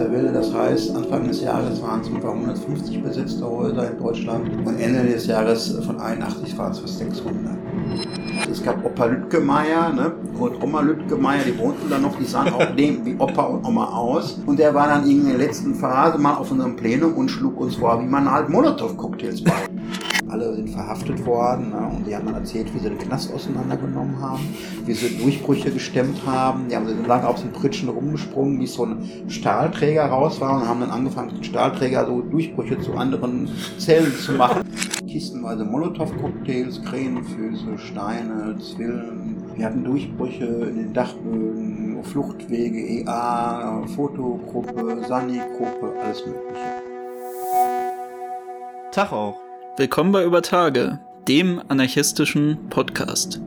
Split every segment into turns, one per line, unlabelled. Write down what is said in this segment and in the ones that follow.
der Welle. Das heißt, Anfang des Jahres waren es etwa 150 besetzte Häuser in Deutschland und Ende des Jahres von 81 waren es fast 600. Es gab Opa Lütgemeier ne? und Oma Lütgemeier, die wohnten da noch, die sahen auch dem wie Opa und Oma aus. Und der war dann in der letzten Phase mal auf unserem Plenum und schlug uns vor, wie man halt Molotow-Cocktails baut. Sind verhaftet worden ne? und die haben dann erzählt, wie sie den Knast auseinandergenommen haben, wie sie Durchbrüche gestemmt haben. Die haben so lange auf den Pritschen rumgesprungen, wie so ein Stahlträger raus war und haben dann angefangen, den Stahlträger so Durchbrüche zu anderen Zellen zu machen. Kistenweise Molotow-Cocktails, Krähenfüße, Steine, Zwillen. Wir hatten Durchbrüche in den Dachböden, Fluchtwege, EA, Fotogruppe, Sani-Gruppe, alles Mögliche.
Tag auch. Willkommen bei Über Tage, dem anarchistischen Podcast.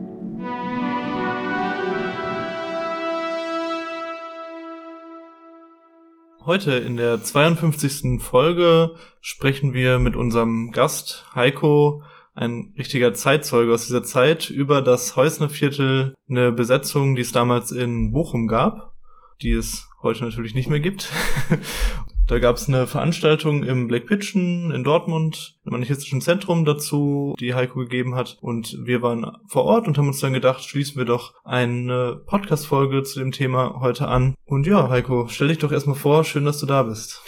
Heute in der 52. Folge sprechen wir mit unserem Gast Heiko, ein richtiger Zeitzeuge aus dieser Zeit, über das Häusnerviertel, eine Besetzung, die es damals in Bochum gab, die es heute natürlich nicht mehr gibt. Da gab es eine Veranstaltung im Black Pitchen in Dortmund, im anarchistischen Zentrum dazu, die Heiko gegeben hat. Und wir waren vor Ort und haben uns dann gedacht, schließen wir doch eine Podcast-Folge zu dem Thema heute an. Und ja, Heiko, stell dich doch erstmal vor. Schön, dass du da bist.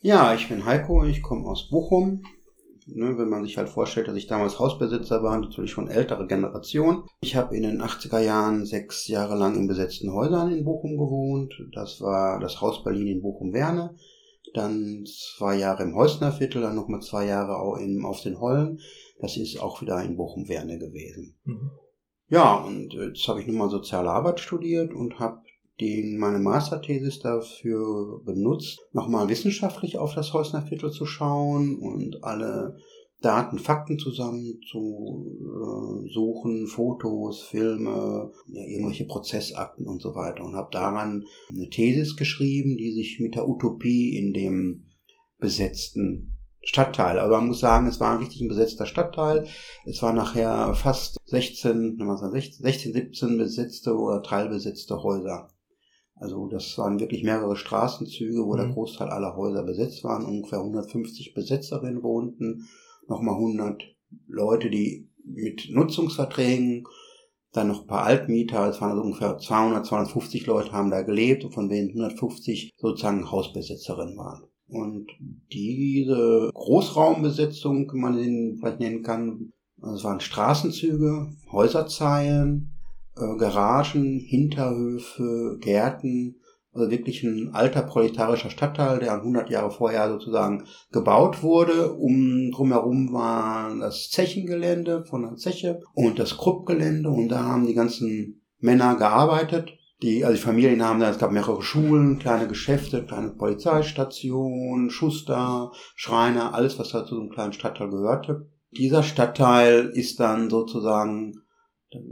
Ja, ich bin Heiko, ich komme aus Bochum. Ne, wenn man sich halt vorstellt, dass ich damals Hausbesitzer war, natürlich schon ältere Generation. Ich habe in den 80er Jahren sechs Jahre lang in besetzten Häusern in Bochum gewohnt. Das war das Haus Berlin in Bochum-Werne dann zwei Jahre im Heusnerviertel, dann nochmal zwei Jahre auch in, auf den Hollen. Das ist auch wieder in Bochum-Werne gewesen. Mhm. Ja, und jetzt habe ich nun mal soziale Arbeit studiert und habe den, meine Masterthesis dafür benutzt, nochmal wissenschaftlich auf das Heusnerviertel zu schauen und alle Daten, Fakten zusammen zu äh, suchen, Fotos, Filme, ja, irgendwelche Prozessakten und so weiter und habe daran eine Thesis geschrieben, die sich mit der Utopie in dem besetzten Stadtteil, aber man muss sagen, es war ein richtig ein besetzter Stadtteil. Es war nachher fast 16, 16, 17 besetzte oder teilbesetzte Häuser. Also das waren wirklich mehrere Straßenzüge, wo mhm. der Großteil aller Häuser besetzt waren. Ungefähr 150 Besetzerinnen wohnten nochmal 100 Leute, die mit Nutzungsverträgen, dann noch ein paar Altmieter, es waren also ungefähr 200, 250 Leute haben da gelebt, von denen 150 sozusagen Hausbesitzerinnen waren. Und diese Großraumbesetzung, wie man den vielleicht nennen kann, es waren Straßenzüge, Häuserzeilen, äh, Garagen, Hinterhöfe, Gärten, also wirklich ein alter proletarischer Stadtteil, der 100 Jahre vorher sozusagen gebaut wurde. Um drumherum war das Zechengelände von der Zeche und das Kruppgelände und da haben die ganzen Männer gearbeitet. Die, also die Familien haben da, es gab mehrere Schulen, kleine Geschäfte, kleine Polizeistationen, Schuster, Schreiner, alles, was da zu so einem kleinen Stadtteil gehörte. Dieser Stadtteil ist dann sozusagen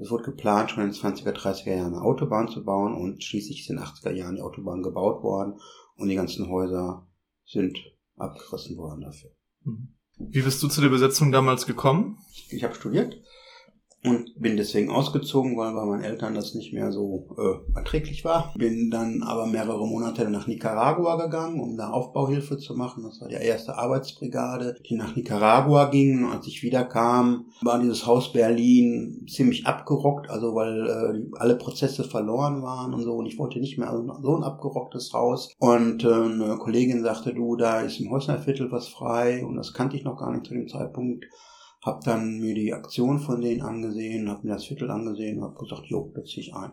es wurde geplant, schon in den 20er, 30er Jahren eine Autobahn zu bauen und schließlich ist in den 80er Jahren die Autobahn gebaut worden und die ganzen Häuser sind abgerissen worden dafür.
Mhm. Wie bist du zu der Besetzung damals gekommen?
Ich habe studiert und bin deswegen ausgezogen, weil bei meinen Eltern das nicht mehr so äh, erträglich war. Bin dann aber mehrere Monate nach Nicaragua gegangen, um da Aufbauhilfe zu machen. Das war die erste Arbeitsbrigade, die nach Nicaragua ging. Und als ich wiederkam, war dieses Haus Berlin ziemlich abgerockt, also weil äh, alle Prozesse verloren waren und so. Und ich wollte nicht mehr so ein abgerocktes Haus. Und äh, eine Kollegin sagte, du, da ist im Häusnerviertel was frei. Und das kannte ich noch gar nicht zu dem Zeitpunkt hab dann mir die Aktion von denen angesehen, hab mir das Viertel angesehen, hab gesagt, jo, da zieh ich ein.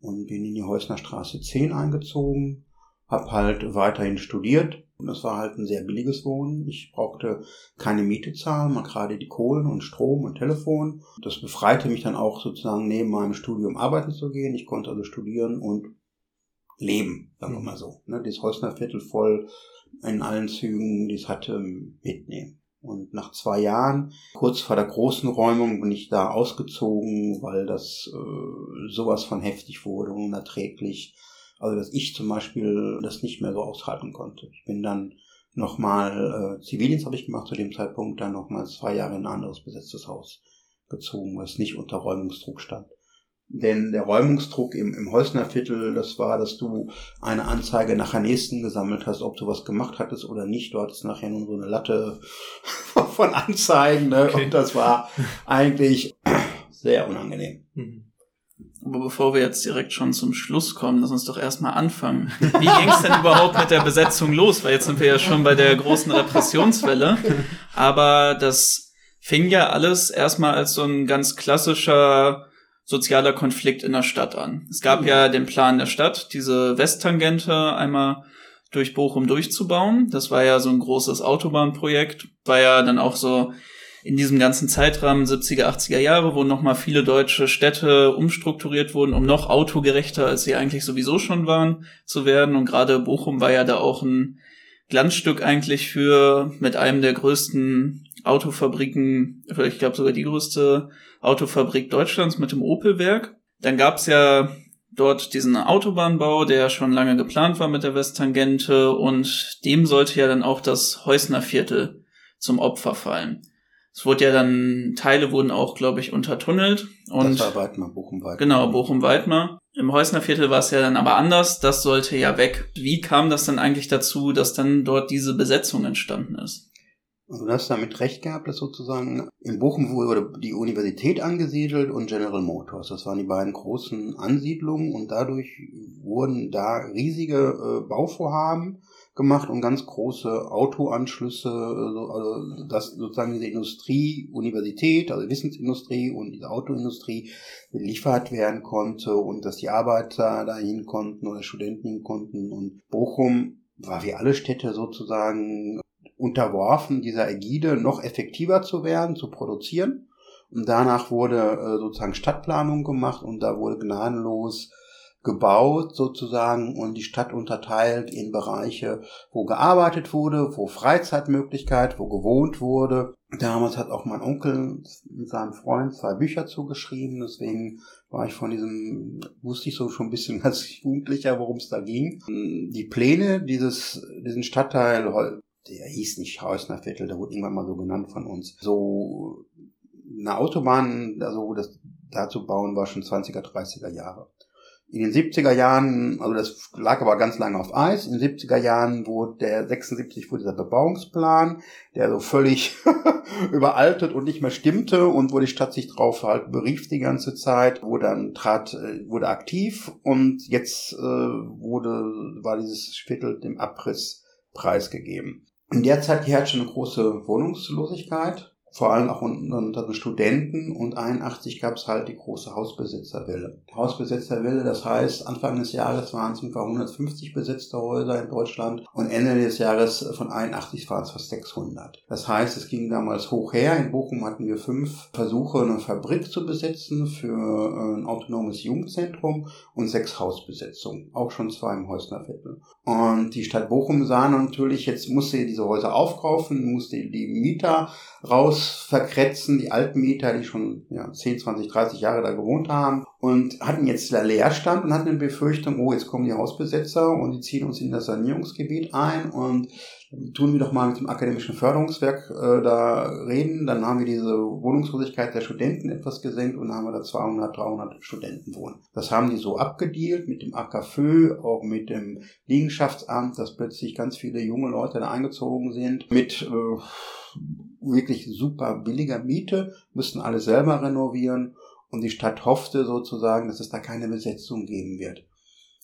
Und bin in die Häusner Straße 10 eingezogen, hab halt weiterhin studiert und das war halt ein sehr billiges Wohnen. Ich brauchte keine Miete zahlen, mal gerade die Kohlen und Strom und Telefon. Das befreite mich dann auch sozusagen neben meinem Studium arbeiten zu gehen. Ich konnte also studieren und leben, sagen wir mhm. mal so. Ne, das Häusner Viertel voll in allen Zügen, die es hatte, mitnehmen. Und nach zwei Jahren, kurz vor der großen Räumung, bin ich da ausgezogen, weil das äh, sowas von heftig wurde, unerträglich. Also dass ich zum Beispiel das nicht mehr so aushalten konnte. Ich bin dann nochmal, äh, Zivildienst habe ich gemacht zu dem Zeitpunkt, dann nochmal zwei Jahre in ein anderes besetztes Haus gezogen, was nicht unter Räumungsdruck stand. Denn der Räumungsdruck im, im Heusner Viertel, das war, dass du eine Anzeige nach der nächsten gesammelt hast, ob du was gemacht hattest oder nicht. Du hattest nachher nur so eine Latte von Anzeigen. Ne? Okay. Und das war eigentlich sehr unangenehm. Mhm.
Aber bevor wir jetzt direkt schon zum Schluss kommen, lass uns doch erstmal anfangen. Wie ging es denn überhaupt mit der Besetzung los? Weil jetzt sind wir ja schon bei der großen Repressionswelle. Aber das fing ja alles erstmal als so ein ganz klassischer sozialer Konflikt in der Stadt an. Es gab ja den Plan der Stadt, diese Westtangente einmal durch Bochum durchzubauen. Das war ja so ein großes Autobahnprojekt. War ja dann auch so in diesem ganzen Zeitrahmen 70er, 80er Jahre, wo nochmal viele deutsche Städte umstrukturiert wurden, um noch autogerechter, als sie eigentlich sowieso schon waren, zu werden. Und gerade Bochum war ja da auch ein Glanzstück eigentlich für mit einem der größten Autofabriken, ich glaube sogar die größte Autofabrik Deutschlands mit dem Opelwerk. Dann gab's ja dort diesen Autobahnbau, der schon lange geplant war mit der Westtangente und dem sollte ja dann auch das Heusner Viertel zum Opfer fallen. Es wurde ja dann, Teile wurden auch, glaube ich, untertunnelt. Und
das war Weidmar, Bochum-Weidmar.
Genau, Bochum-Weidmar. Im Heusner Viertel war es ja dann aber anders. Das sollte ja weg. Wie kam das dann eigentlich dazu, dass dann dort diese Besetzung entstanden ist?
Also du hast damit recht gehabt, dass sozusagen in Bochum wurde die Universität angesiedelt und General Motors. Das waren die beiden großen Ansiedlungen und dadurch wurden da riesige äh, Bauvorhaben gemacht und ganz große Autoanschlüsse, also dass sozusagen diese Industrie, Universität, also Wissensindustrie und diese Autoindustrie beliefert werden konnte und dass die Arbeiter dahin konnten oder Studenten hin konnten und Bochum war wie alle Städte sozusagen unterworfen, dieser Ägide noch effektiver zu werden, zu produzieren. Und danach wurde äh, sozusagen Stadtplanung gemacht und da wurde gnadenlos gebaut sozusagen und die Stadt unterteilt in Bereiche, wo gearbeitet wurde, wo Freizeitmöglichkeit, wo gewohnt wurde. Damals hat auch mein Onkel mit seinem Freund zwei Bücher zugeschrieben, deswegen war ich von diesem, wusste ich so schon ein bisschen als Jugendlicher, worum es da ging. Die Pläne dieses, diesen Stadtteil, der hieß nicht Hausner Viertel, der wurde irgendwann mal so genannt von uns, so eine Autobahn, also das dazu bauen war schon 20er, 30er Jahre in den 70er Jahren, also das lag aber ganz lange auf Eis, in den 70er Jahren wurde der 76 wurde dieser Bebauungsplan, der so völlig überaltet und nicht mehr stimmte und wo die Stadt sich drauf halt berief die ganze Zeit, wurde dann trat, äh, wurde aktiv und jetzt äh, wurde, war dieses Viertel dem Abriss preisgegeben. In der Zeit herrschte eine große Wohnungslosigkeit vor allem auch unter den Studenten und 81 gab es halt die große Hausbesitzerwelle. Hausbesitzerwelle, das heißt, Anfang des Jahres waren es ungefähr 150 besetzte Häuser in Deutschland und Ende des Jahres von 81 waren es fast 600. Das heißt, es ging damals hoch her. In Bochum hatten wir fünf Versuche, eine Fabrik zu besetzen für äh, ein autonomes Jugendzentrum und sechs Hausbesetzungen. Auch schon zwei im Häusner Viertel. Und die Stadt Bochum sah natürlich, jetzt musste diese Häuser aufkaufen, musste die Mieter raus verkretzen, die alten Mieter, die schon ja, 10, 20, 30 Jahre da gewohnt haben und hatten jetzt Leerstand und hatten eine Befürchtung, oh, jetzt kommen die Hausbesetzer und die ziehen uns in das Sanierungsgebiet ein und tun wir doch mal mit dem akademischen Förderungswerk äh, da reden. Dann haben wir diese Wohnungslosigkeit der Studenten etwas gesenkt und haben wir da 200, 300 Studenten wohnen. Das haben die so abgedealt mit dem AKFÖ, auch mit dem Liegenschaftsamt, dass plötzlich ganz viele junge Leute da eingezogen sind mit äh, wirklich super billiger Miete, müssten alle selber renovieren und die Stadt hoffte sozusagen, dass es da keine Besetzung geben wird.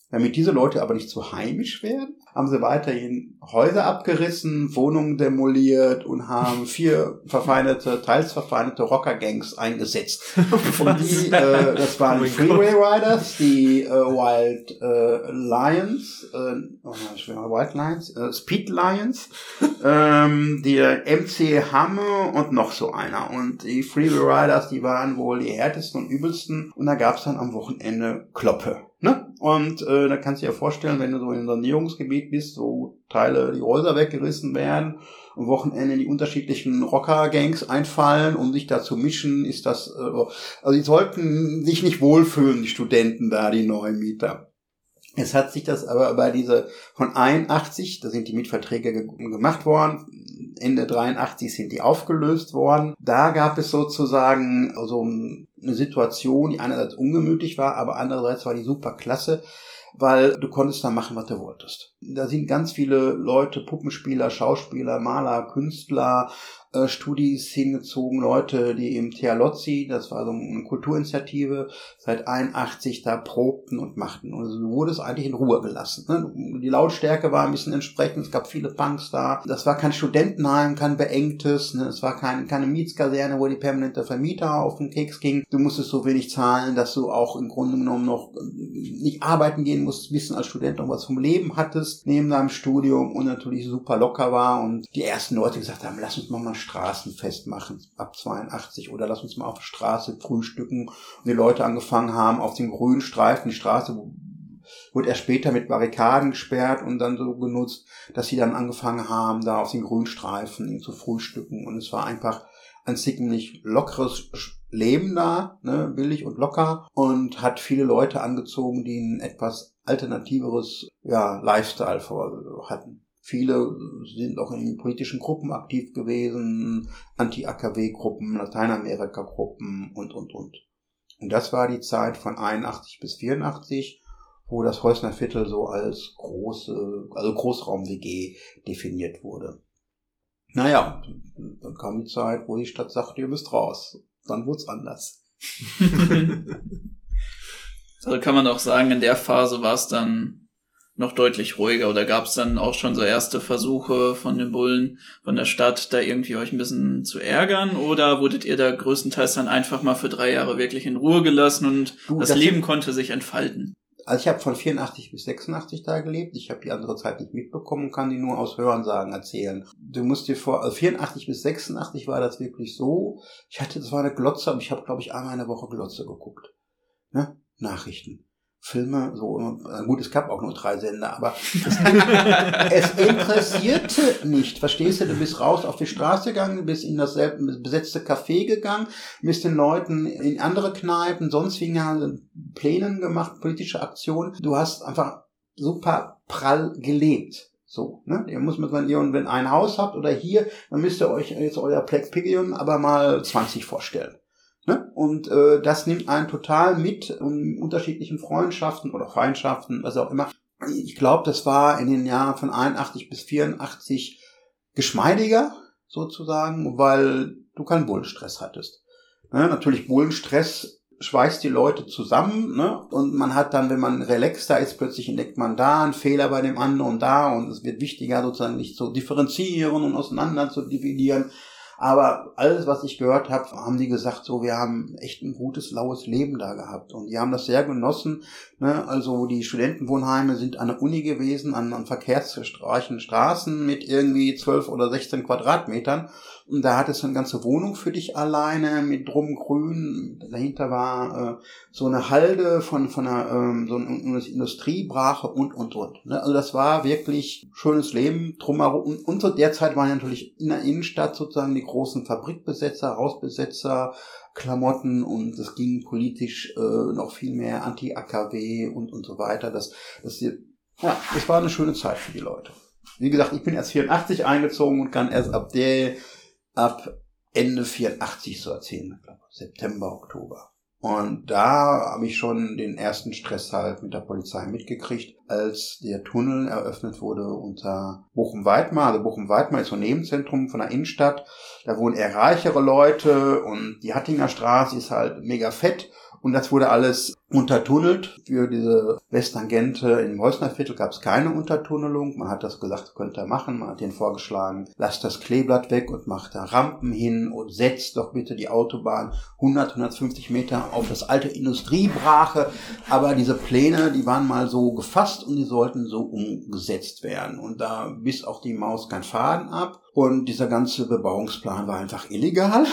Damit diese Leute aber nicht zu heimisch werden, haben sie weiterhin Häuser abgerissen, Wohnungen demoliert und haben vier verfeindete, teils verfeindete Rocker-Gangs eingesetzt. Und die, äh, das waren die oh Freeway Riders, die äh, Wild äh, Lions, äh, oh, Wild Lions, äh, Speed Lions, ähm, die MC Hamme und noch so einer. Und die Freeway Riders, die waren wohl die härtesten und übelsten. Und da gab's dann am Wochenende Kloppe. Und äh, da kannst du dir vorstellen, wenn du so in einem Sanierungsgebiet bist, wo Teile, die Häuser weggerissen werden, am Wochenende die unterschiedlichen Rocker-Gangs einfallen, um sich da zu mischen, ist das, äh, also die sollten sich nicht wohlfühlen, die Studenten da, die neuen Mieter. Es hat sich das aber bei diese von 81, da sind die Mietverträge ge gemacht worden, Ende 83 sind die aufgelöst worden. Da gab es sozusagen so ein eine Situation, die einerseits ungemütlich war, aber andererseits war die super klasse, weil du konntest da machen, was du wolltest. Da sind ganz viele Leute, Puppenspieler, Schauspieler, Maler, Künstler, äh, Studis hingezogen, Leute, die im Thealozzi, das war so eine Kulturinitiative, seit 81 da probten und machten. Und also du wurdest eigentlich in Ruhe gelassen. Ne? Die Lautstärke war ein bisschen entsprechend, es gab viele Punks da. Das war kein Studentenheim, kein beengtes, ne? es war kein, keine Mietskaserne, wo die permanente Vermieter auf den Keks ging. Du musstest so wenig zahlen, dass du auch im Grunde genommen noch äh, nicht arbeiten gehen musst, wissen als Student noch was vom Leben hattest, neben deinem Studium und natürlich super locker war und die ersten Leute gesagt haben, lass uns mal mal Straßenfest machen ab 82 oder lass uns mal auf der Straße frühstücken. Und die Leute angefangen haben auf dem grünen Streifen, die Straße wurde erst später mit Barrikaden gesperrt und dann so genutzt, dass sie dann angefangen haben, da auf den grünen Streifen zu frühstücken. Und es war einfach ein ziemlich lockeres Leben da, ne, billig und locker und hat viele Leute angezogen, die ein etwas alternativeres ja, Lifestyle hatten. Viele sind auch in politischen Gruppen aktiv gewesen, Anti-AKW-Gruppen, Lateinamerika-Gruppen und, und, und. Und das war die Zeit von 81 bis 84, wo das Häusner Viertel so als große, also Großraum-WG definiert wurde. Naja, dann kam die Zeit, wo die Stadt sagte, ihr müsst raus. Dann wurde es anders.
also kann man auch sagen, in der Phase war es dann noch deutlich ruhiger oder gab es dann auch schon so erste Versuche von den Bullen von der Stadt, da irgendwie euch ein bisschen zu ärgern oder wurdet ihr da größtenteils dann einfach mal für drei Jahre wirklich in Ruhe gelassen und du, das, das Leben konnte sich entfalten?
Also ich habe von 84 bis 86 da gelebt. Ich habe die andere Zeit nicht mitbekommen, kann die nur aus Hörensagen erzählen. Du musst dir vor, also 84 bis 86 war das wirklich so. Ich hatte zwar eine Glotze, aber ich habe, glaube ich, einmal eine Woche Glotze geguckt. Ne? Nachrichten. Filme, so, gut, es gab auch nur drei Sender, aber es, es interessierte nicht, verstehst du, du bist raus auf die Straße gegangen, bist in das besetzte Café gegangen, bist den Leuten in andere Kneipen, sonst wie Plänen gemacht, politische Aktionen, du hast einfach super prall gelebt. So, ne? Ihr muss mit wenn ihr ein Haus habt oder hier, dann müsst ihr euch jetzt euer Plex Pigeon aber mal 20 vorstellen. Ne? Und äh, das nimmt einen total mit in unterschiedlichen Freundschaften oder Feindschaften, was auch immer. Ich glaube, das war in den Jahren von 81 bis 84 geschmeidiger sozusagen, weil du keinen Bullenstress hattest. Ne? Natürlich Bullenstress schweißt die Leute zusammen ne? und man hat dann, wenn man relaxter ist, plötzlich entdeckt man da einen Fehler bei dem anderen und da und es wird wichtiger sozusagen nicht zu differenzieren und auseinander zu dividieren. Aber alles, was ich gehört habe, haben die gesagt, so, wir haben echt ein gutes, laues Leben da gehabt. Und die haben das sehr genossen. Ne? Also die Studentenwohnheime sind an der Uni gewesen, an, an verkehrsreichen Straßen mit irgendwie 12 oder 16 Quadratmetern. Und da hattest du eine ganze Wohnung für dich alleine mit drum grün. Dahinter war äh, so eine Halde von, von einer ähm, so einer Industriebrache und, und, und. Ne? Also das war wirklich schönes Leben drumherum. Und, und zu der Zeit waren natürlich in der Innenstadt sozusagen die großen Fabrikbesetzer, Hausbesetzer, Klamotten und es ging politisch äh, noch viel mehr Anti-AKW und, und so weiter. Das, das, ja, das war eine schöne Zeit für die Leute. Wie gesagt, ich bin erst 84 eingezogen und kann erst ab der ab Ende 84 so erzählen, glaube September, Oktober. Und da habe ich schon den ersten Stress halt mit der Polizei mitgekriegt, als der Tunnel eröffnet wurde unter Bochum-Weidmar. Also Bochum-Weidmar ist so ein Nebenzentrum von der Innenstadt. Da wohnen eher reichere Leute und die Hattinger Straße ist halt mega fett und das wurde alles untertunnelt. Für diese Westtangente im Häusnerviertel gab es keine Untertunnelung. Man hat das gesagt, könnt ihr machen. Man hat den vorgeschlagen, lasst das Kleeblatt weg und macht da Rampen hin und setzt doch bitte die Autobahn 100, 150 Meter auf das alte Industriebrache. Aber diese Pläne, die waren mal so gefasst und die sollten so umgesetzt werden. Und da biss auch die Maus kein Faden ab. Und dieser ganze Bebauungsplan war einfach illegal.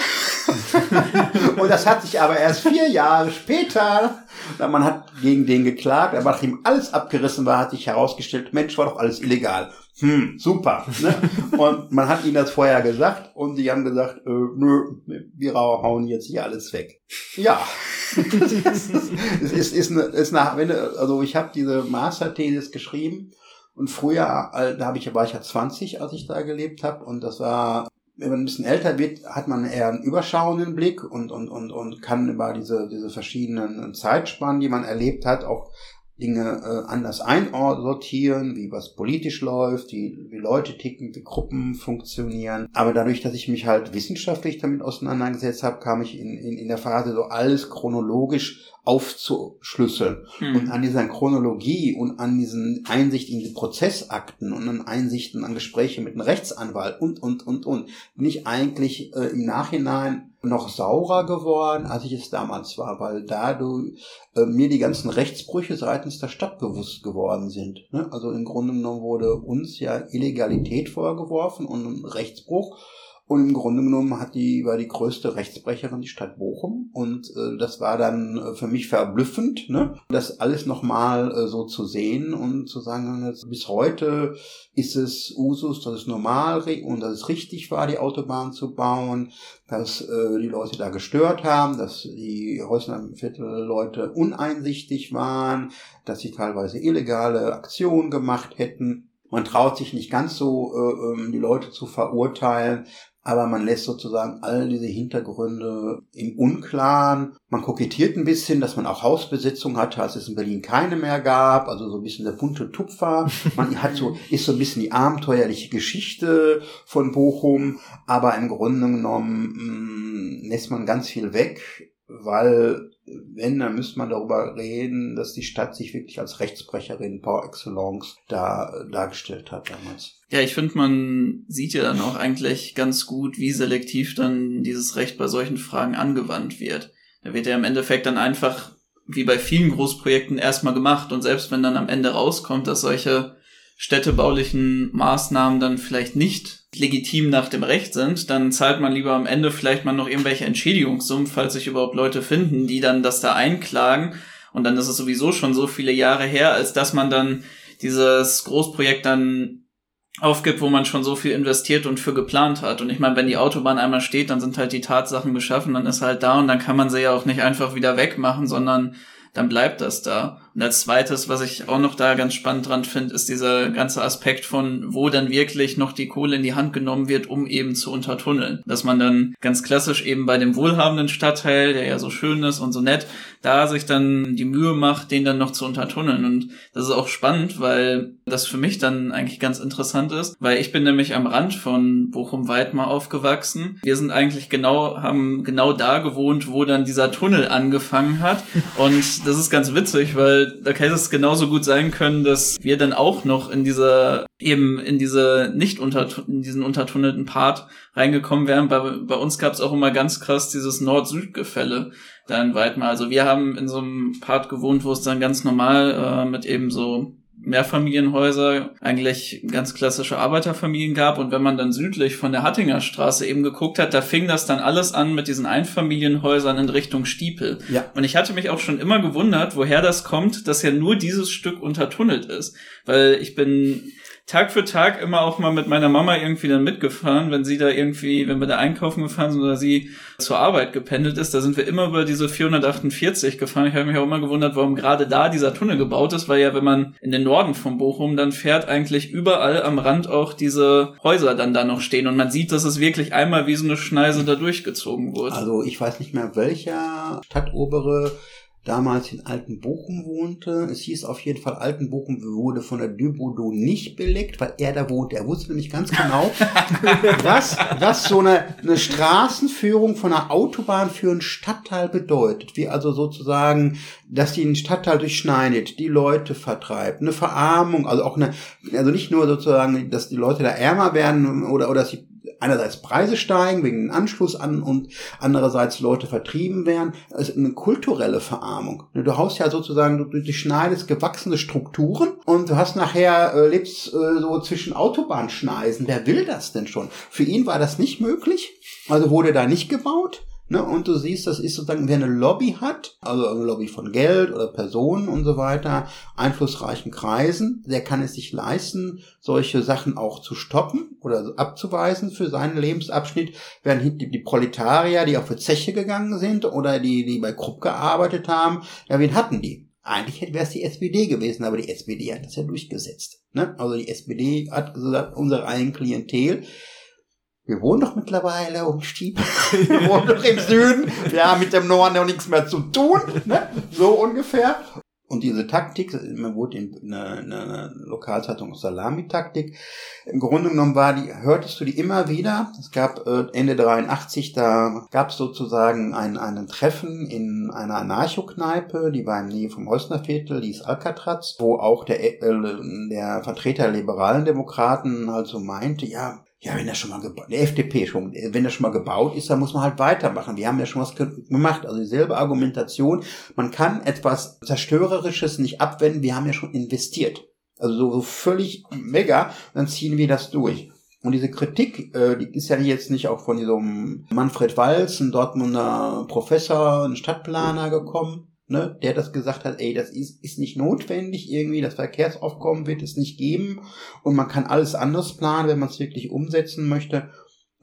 und das hat sich aber erst vier Jahre später man hat gegen den geklagt, aber nachdem alles abgerissen war, hat sich herausgestellt, Mensch, war doch alles illegal. Hm, super. Ne? Und man hat ihnen das vorher gesagt und sie haben gesagt, äh, nö, wir hauen jetzt hier alles weg. Ja. es ist, ist, eine, ist eine, also ich habe diese Masterthesis geschrieben und früher, da hab ich, war ich ja 20, als ich da gelebt habe und das war wenn man ein bisschen älter wird, hat man eher einen überschauenden Blick und, und, und, und kann über diese, diese verschiedenen Zeitspannen, die man erlebt hat, auch Dinge äh, anders einsortieren, wie was politisch läuft, wie, wie Leute ticken, wie Gruppen funktionieren. Aber dadurch, dass ich mich halt wissenschaftlich damit auseinandergesetzt habe, kam ich in, in, in der Phase so alles chronologisch aufzuschlüsseln. Hm. Und an dieser Chronologie und an diesen Einsicht in die Prozessakten und an Einsichten an Gespräche mit einem Rechtsanwalt und, und, und, und, bin ich eigentlich äh, im Nachhinein noch saurer geworden, als ich es damals war, weil dadurch äh, mir die ganzen Rechtsbrüche seitens der Stadt bewusst geworden sind. Ne? Also im Grunde genommen wurde uns ja Illegalität vorgeworfen und ein Rechtsbruch. Und im Grunde genommen hat die, war die größte Rechtsbrecherin die Stadt Bochum. Und äh, das war dann äh, für mich verblüffend, ne? das alles nochmal äh, so zu sehen und zu sagen, jetzt, bis heute ist es Usus, dass es normal und dass es richtig war, die Autobahn zu bauen, dass äh, die Leute da gestört haben, dass die Häuslerviertel Leute uneinsichtig waren, dass sie teilweise illegale Aktionen gemacht hätten. Man traut sich nicht ganz so, äh, ähm, die Leute zu verurteilen, aber man lässt sozusagen all diese Hintergründe im Unklaren. Man kokettiert ein bisschen, dass man auch Hausbesitzung hatte, als es in Berlin keine mehr gab, also so ein bisschen der bunte Tupfer. Man hat so, ist so ein bisschen die abenteuerliche Geschichte von Bochum, aber im Grunde genommen mh, mm, lässt man ganz viel weg, weil wenn, dann müsste man darüber reden, dass die Stadt sich wirklich als Rechtsbrecherin par excellence da, dargestellt hat damals.
Ja, ich finde, man sieht ja dann auch eigentlich ganz gut, wie selektiv dann dieses Recht bei solchen Fragen angewandt wird. Da wird ja im Endeffekt dann einfach, wie bei vielen Großprojekten, erstmal gemacht und selbst wenn dann am Ende rauskommt, dass solche städtebaulichen Maßnahmen dann vielleicht nicht legitim nach dem Recht sind, dann zahlt man lieber am Ende vielleicht mal noch irgendwelche Entschädigungssummen, falls sich überhaupt Leute finden, die dann das da einklagen. Und dann ist es sowieso schon so viele Jahre her, als dass man dann dieses Großprojekt dann aufgibt, wo man schon so viel investiert und für geplant hat. Und ich meine, wenn die Autobahn einmal steht, dann sind halt die Tatsachen geschaffen, dann ist halt da und dann kann man sie ja auch nicht einfach wieder wegmachen, sondern dann bleibt das da. Und als zweites, was ich auch noch da ganz spannend dran finde, ist dieser ganze Aspekt von, wo dann wirklich noch die Kohle in die Hand genommen wird, um eben zu untertunneln. Dass man dann ganz klassisch eben bei dem wohlhabenden Stadtteil, der ja so schön ist und so nett, da sich dann die Mühe macht, den dann noch zu untertunneln. Und das ist auch spannend, weil das für mich dann eigentlich ganz interessant ist, weil ich bin nämlich am Rand von Bochum-Weidmar aufgewachsen. Wir sind eigentlich genau, haben genau da gewohnt, wo dann dieser Tunnel angefangen hat. Und das ist ganz witzig, weil da hätte es genauso gut sein können, dass wir dann auch noch in dieser, eben in diese nicht unter, in diesen untertunnelten Part reingekommen wären. Bei, bei uns gab es auch immer ganz krass dieses Nord-Süd-Gefälle da in Weidmar. Also wir haben in so einem Part gewohnt, wo es dann ganz normal äh, mit eben so Mehrfamilienhäuser, eigentlich ganz klassische Arbeiterfamilien gab. Und wenn man dann südlich von der Hattinger Straße eben geguckt hat, da fing das dann alles an mit diesen Einfamilienhäusern in Richtung Stiepel. Ja. Und ich hatte mich auch schon immer gewundert, woher das kommt, dass ja nur dieses Stück untertunnelt ist. Weil ich bin Tag für Tag immer auch mal mit meiner Mama irgendwie dann mitgefahren, wenn sie da irgendwie, wenn wir da einkaufen gefahren sind oder sie zur Arbeit gependelt ist, da sind wir immer über diese 448 gefahren. Ich habe mich auch immer gewundert, warum gerade da dieser Tunnel gebaut ist, weil ja, wenn man in den Norden von Bochum dann fährt, eigentlich überall am Rand auch diese Häuser dann da noch stehen und man sieht, dass es wirklich einmal wie so eine Schneise da durchgezogen wurde.
Also ich weiß nicht mehr, welcher Stadtobere damals in Altenbochum wohnte. Es hieß auf jeden Fall, Altenbochum wurde von der Dubodo nicht belegt, weil er da wohnte. Er wusste nämlich ganz genau, was, was so eine, eine Straßenführung von einer Autobahn für einen Stadtteil bedeutet. Wie also sozusagen, dass die einen Stadtteil durchschneidet, die Leute vertreibt, eine Verarmung, also auch eine, also nicht nur sozusagen, dass die Leute da ärmer werden oder, oder dass sie einerseits Preise steigen wegen dem Anschluss an und andererseits Leute vertrieben werden. Es ist eine kulturelle Verarmung. Du haust ja sozusagen, du, du schneidest gewachsene Strukturen und du hast nachher, äh, lebst äh, so zwischen Autobahnschneisen. Wer will das denn schon? Für ihn war das nicht möglich, also wurde da nicht gebaut. Ne, und du siehst, das ist sozusagen, wer eine Lobby hat, also eine Lobby von Geld oder Personen und so weiter, einflussreichen Kreisen, der kann es sich leisten, solche Sachen auch zu stoppen oder abzuweisen für seinen Lebensabschnitt, während die, die Proletarier, die auch für Zeche gegangen sind oder die, die bei Krupp gearbeitet haben, ja, wen hatten die? Eigentlich wäre es die SPD gewesen, aber die SPD hat das ja durchgesetzt. Ne? Also die SPD hat gesagt, unsere eigene Klientel, wir wohnen doch mittlerweile um Stieb. wir wohnen doch im Süden. Wir haben mit dem Norden noch nichts mehr zu tun. Ne? So ungefähr. Und diese Taktik, man wurde in einer, eine Lokalzeitung Salami-Taktik, im Grunde genommen war die, hörtest du die immer wieder. Es gab äh, Ende 83, da gab es sozusagen ein, ein Treffen in einer Anarcho-Kneipe, die war in Nähe vom Heusner Viertel, die ist Alcatraz, wo auch der, äh, der Vertreter der liberalen Demokraten also meinte, ja, ja, wenn er schon mal gebaut, der FDP schon, wenn er schon mal gebaut ist, dann muss man halt weitermachen. Wir haben ja schon was gemacht. Also dieselbe Argumentation. Man kann etwas Zerstörerisches nicht abwenden. Wir haben ja schon investiert. Also so, so völlig mega. Dann ziehen wir das durch. Und diese Kritik, äh, die ist ja jetzt nicht auch von diesem Manfred Walz, ein Dortmunder Professor, ein Stadtplaner gekommen, ne, der das gesagt hat, ey, das ist, ist nicht notwendig irgendwie, das Verkehrsaufkommen wird es nicht geben und man kann alles anders planen, wenn man es wirklich umsetzen möchte.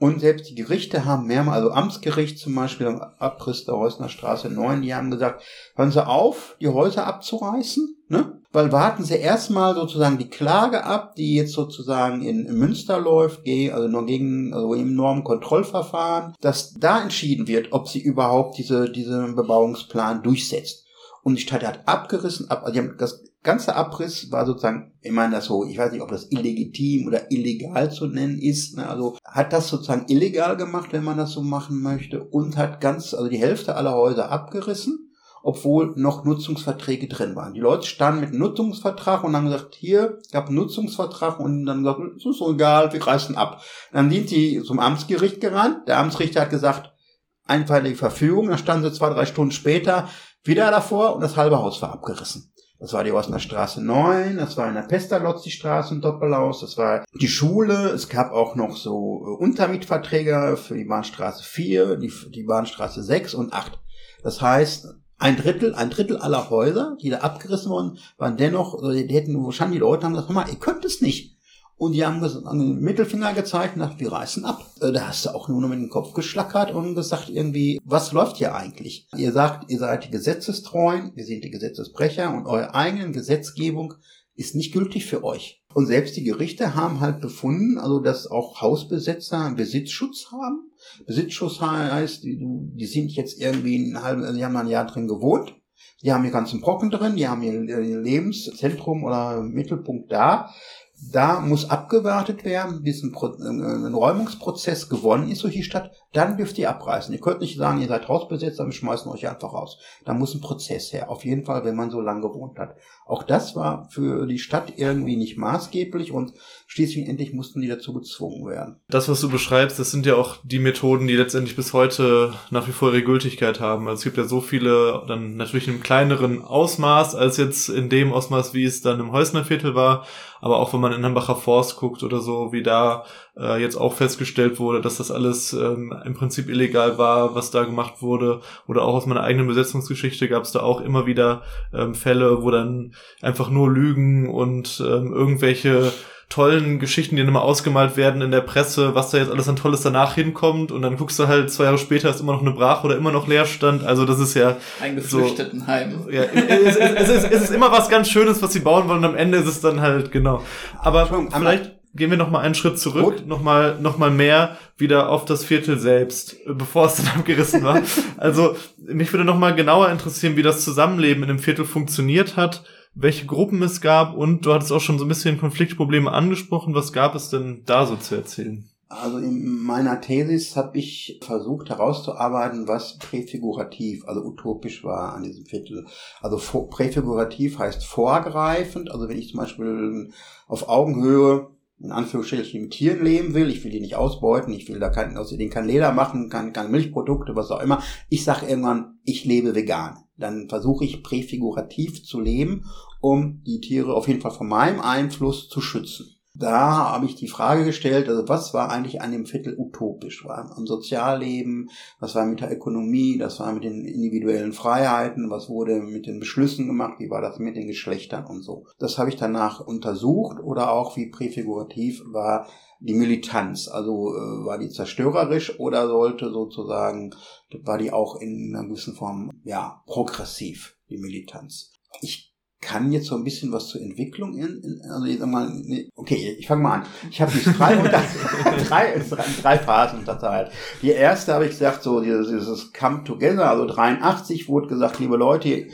Und selbst die Gerichte haben mehrmals, also Amtsgericht zum Beispiel am Abriss der Reusner Straße 9, die haben gesagt, hören Sie auf, die Häuser abzureißen, ne? Weil warten Sie erstmal sozusagen die Klage ab, die jetzt sozusagen in, in Münster läuft, also nur gegen, also im Normkontrollverfahren, dass da entschieden wird, ob sie überhaupt diese, diese Bebauungsplan durchsetzt. Und die Stadt hat abgerissen, ab, also die haben das ganze Abriss war sozusagen, ich meine das so, ich weiß nicht, ob das illegitim oder illegal zu nennen ist, ne, also hat das sozusagen illegal gemacht, wenn man das so machen möchte und hat ganz, also die Hälfte aller Häuser abgerissen, obwohl noch Nutzungsverträge drin waren. Die Leute standen mit Nutzungsvertrag und haben gesagt, hier gab Nutzungsvertrag und dann gesagt, es ist so egal, wir reißen ab. Dann sind sie zum Amtsgericht gerannt, der Amtsrichter hat gesagt, einfällige Verfügung, dann standen sie zwei, drei Stunden später wieder davor und das halbe Haus war abgerissen. Das war die Osner Straße 9, das war in der Pestalozzi Straße ein Doppelhaus, das war die Schule, es gab auch noch so äh, Untermietverträge für die Bahnstraße 4, die, die Bahnstraße 6 und 8. Das heißt, ein Drittel, ein Drittel aller Häuser, die da abgerissen wurden, waren dennoch, äh, die hätten wahrscheinlich die Leute haben gesagt, mal, ihr könnt es nicht. Und die haben den Mittelfinger gezeigt und gesagt, wir reißen ab. Äh, da hast du auch nur noch mit dem Kopf geschlackert und gesagt irgendwie, was läuft hier eigentlich? Ihr sagt, ihr seid die Gesetzestreuen, wir sind die Gesetzesbrecher und eure eigene Gesetzgebung ist nicht gültig für euch. Und selbst die Gerichte haben halt befunden, also dass auch Hausbesetzer Besitzschutz haben. Besitzschutz heißt, die, die sind jetzt irgendwie ein halbes, die haben ein Jahr drin gewohnt. Die haben ihr ganzen Brocken drin, die haben ihr Lebenszentrum oder Mittelpunkt da da muss abgewartet werden, bis ein, äh, ein Räumungsprozess gewonnen ist durch die Stadt, dann dürft ihr abreißen. Ihr könnt nicht sagen, ihr seid Hausbesetzer, wir schmeißen euch einfach raus. Da muss ein Prozess her. Auf jeden Fall, wenn man so lange gewohnt hat. Auch das war für die Stadt irgendwie nicht maßgeblich und schließlich endlich mussten die dazu gezwungen werden.
Das, was du beschreibst, das sind ja auch die Methoden, die letztendlich bis heute nach wie vor ihre Gültigkeit haben. Also es gibt ja so viele, dann natürlich in einem kleineren Ausmaß als jetzt in dem Ausmaß, wie es dann im Häusner Viertel war, aber auch wenn man in Hambacher Forst guckt oder so, wie da äh, jetzt auch festgestellt wurde, dass das alles ähm, im Prinzip illegal war, was da gemacht wurde. Oder auch aus meiner eigenen Besetzungsgeschichte gab es da auch immer wieder ähm, Fälle, wo dann einfach nur Lügen und ähm, irgendwelche tollen Geschichten, die dann immer ausgemalt werden in der Presse, was da jetzt alles an Tolles danach hinkommt und dann guckst du halt zwei Jahre später ist immer noch eine Brach oder immer noch Leerstand. Also das ist ja
ein Geflüchtetenheim.
So, ja, es, es, es, ist, es ist immer was ganz Schönes, was sie bauen wollen und am Ende ist es dann halt genau. Aber vielleicht gehen wir noch mal einen Schritt zurück, Gut. noch mal noch mal mehr wieder auf das Viertel selbst, bevor es dann abgerissen war. also mich würde noch mal genauer interessieren, wie das Zusammenleben in dem Viertel funktioniert hat welche Gruppen es gab und du hattest auch schon so ein bisschen Konfliktprobleme angesprochen. Was gab es denn da so zu erzählen?
Also in meiner Thesis habe ich versucht herauszuarbeiten, was präfigurativ, also utopisch war an diesem Viertel. Also präfigurativ heißt vorgreifend. Also wenn ich zum Beispiel auf Augenhöhe in Anführungsstrichen mit Tieren leben will, ich will die nicht ausbeuten, ich will da kein, aus denen kein Leder machen, keine, keine Milchprodukte, was auch immer. Ich sage irgendwann, ich lebe vegan dann versuche ich präfigurativ zu leben, um die Tiere auf jeden Fall von meinem Einfluss zu schützen. Da habe ich die Frage gestellt, also was war eigentlich an dem Viertel utopisch? War am Sozialleben, was war mit der Ökonomie, das war mit den individuellen Freiheiten, was wurde mit den Beschlüssen gemacht, wie war das mit den Geschlechtern und so. Das habe ich danach untersucht oder auch wie präfigurativ war die Militanz, also äh, war die zerstörerisch oder sollte sozusagen, war die auch in einer gewissen Form, ja, progressiv, die Militanz. Ich kann jetzt so ein bisschen was zur Entwicklung in, in also ich sag mal, nee, okay, ich fange mal an. Ich habe die drei, unter, drei, drei, Phasen unterteilt. Die erste habe ich gesagt, so dieses, dieses Come Together, also 83 wurde gesagt, liebe Leute,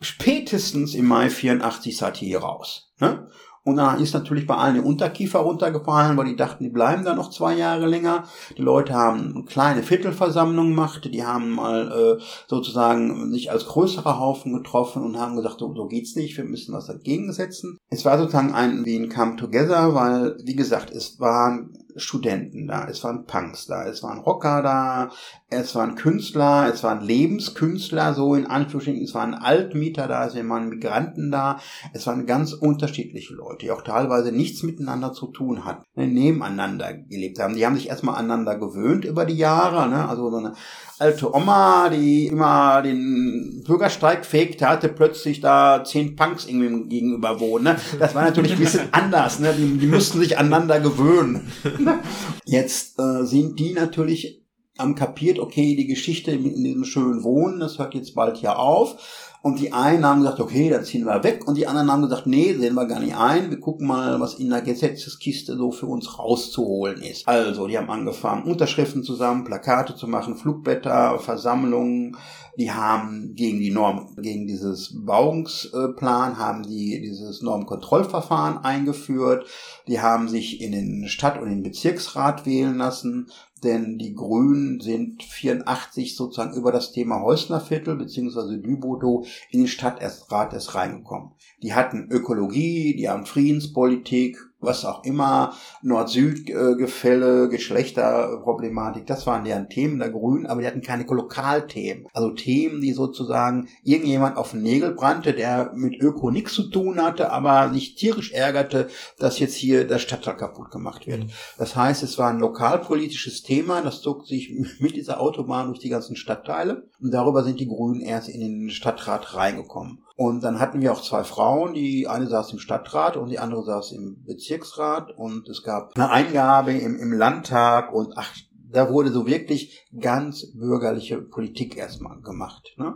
spätestens im Mai 84 seid ihr hier raus. Ne? Und dann ist natürlich bei allen der Unterkiefer runtergefallen, weil die dachten, die bleiben da noch zwei Jahre länger. Die Leute haben eine kleine Viertelversammlung gemacht, die haben mal äh, sozusagen sich als größerer Haufen getroffen und haben gesagt, so, so geht's nicht, wir müssen was dagegen setzen. Es war sozusagen ein wie ein Come Together, weil, wie gesagt, es waren Studenten da, es waren Punks da, es waren Rocker da, es waren Künstler, es waren Lebenskünstler, so in Anführungsstrichen, es waren Altmieter da, es waren Migranten da, es waren ganz unterschiedliche Leute, die auch teilweise nichts miteinander zu tun hatten, ne, nebeneinander gelebt haben. Die haben sich erstmal aneinander gewöhnt über die Jahre, ne? also so eine alte Oma, die immer den Bürgersteig fegte, hatte plötzlich da zehn Punks irgendwie gegenüber wohnen. Ne? Das war natürlich ein bisschen anders. Ne? Die, die mussten sich aneinander gewöhnen. Jetzt äh, sind die natürlich am kapiert, okay, die Geschichte in diesem schönen Wohnen, das hört jetzt bald hier auf. Und die einen haben gesagt, okay, dann ziehen wir weg. Und die anderen haben gesagt, nee, sehen wir gar nicht ein. Wir gucken mal, was in der Gesetzeskiste so für uns rauszuholen ist. Also, die haben angefangen, Unterschriften zusammen, Plakate zu machen, Flugblätter, Versammlungen. Die haben gegen die Norm, gegen dieses Bauungsplan, haben die dieses Normkontrollverfahren eingeführt. Die haben sich in den Stadt- und den Bezirksrat wählen lassen denn die Grünen sind 84 sozusagen über das Thema Häusnerviertel bzw. Lübodo in den Stadtrat erst reingekommen. Die hatten Ökologie, die haben Friedenspolitik, was auch immer, Nord-Süd-Gefälle, Geschlechterproblematik, das waren deren Themen der Grünen, aber die hatten keine Lokalthemen. Also Themen, die sozusagen irgendjemand auf den Nägel brannte, der mit Öko nichts zu tun hatte, aber sich tierisch ärgerte, dass jetzt hier der Stadtteil kaputt gemacht wird. Mhm. Das heißt, es war ein lokalpolitisches Thema, das zog sich mit dieser Autobahn durch die ganzen Stadtteile und darüber sind die Grünen erst in den Stadtrat reingekommen. Und dann hatten wir auch zwei Frauen, die eine saß im Stadtrat und die andere saß im Bezirksrat und es gab eine Eingabe im, im Landtag und ach, da wurde so wirklich ganz bürgerliche Politik erstmal gemacht. Ne?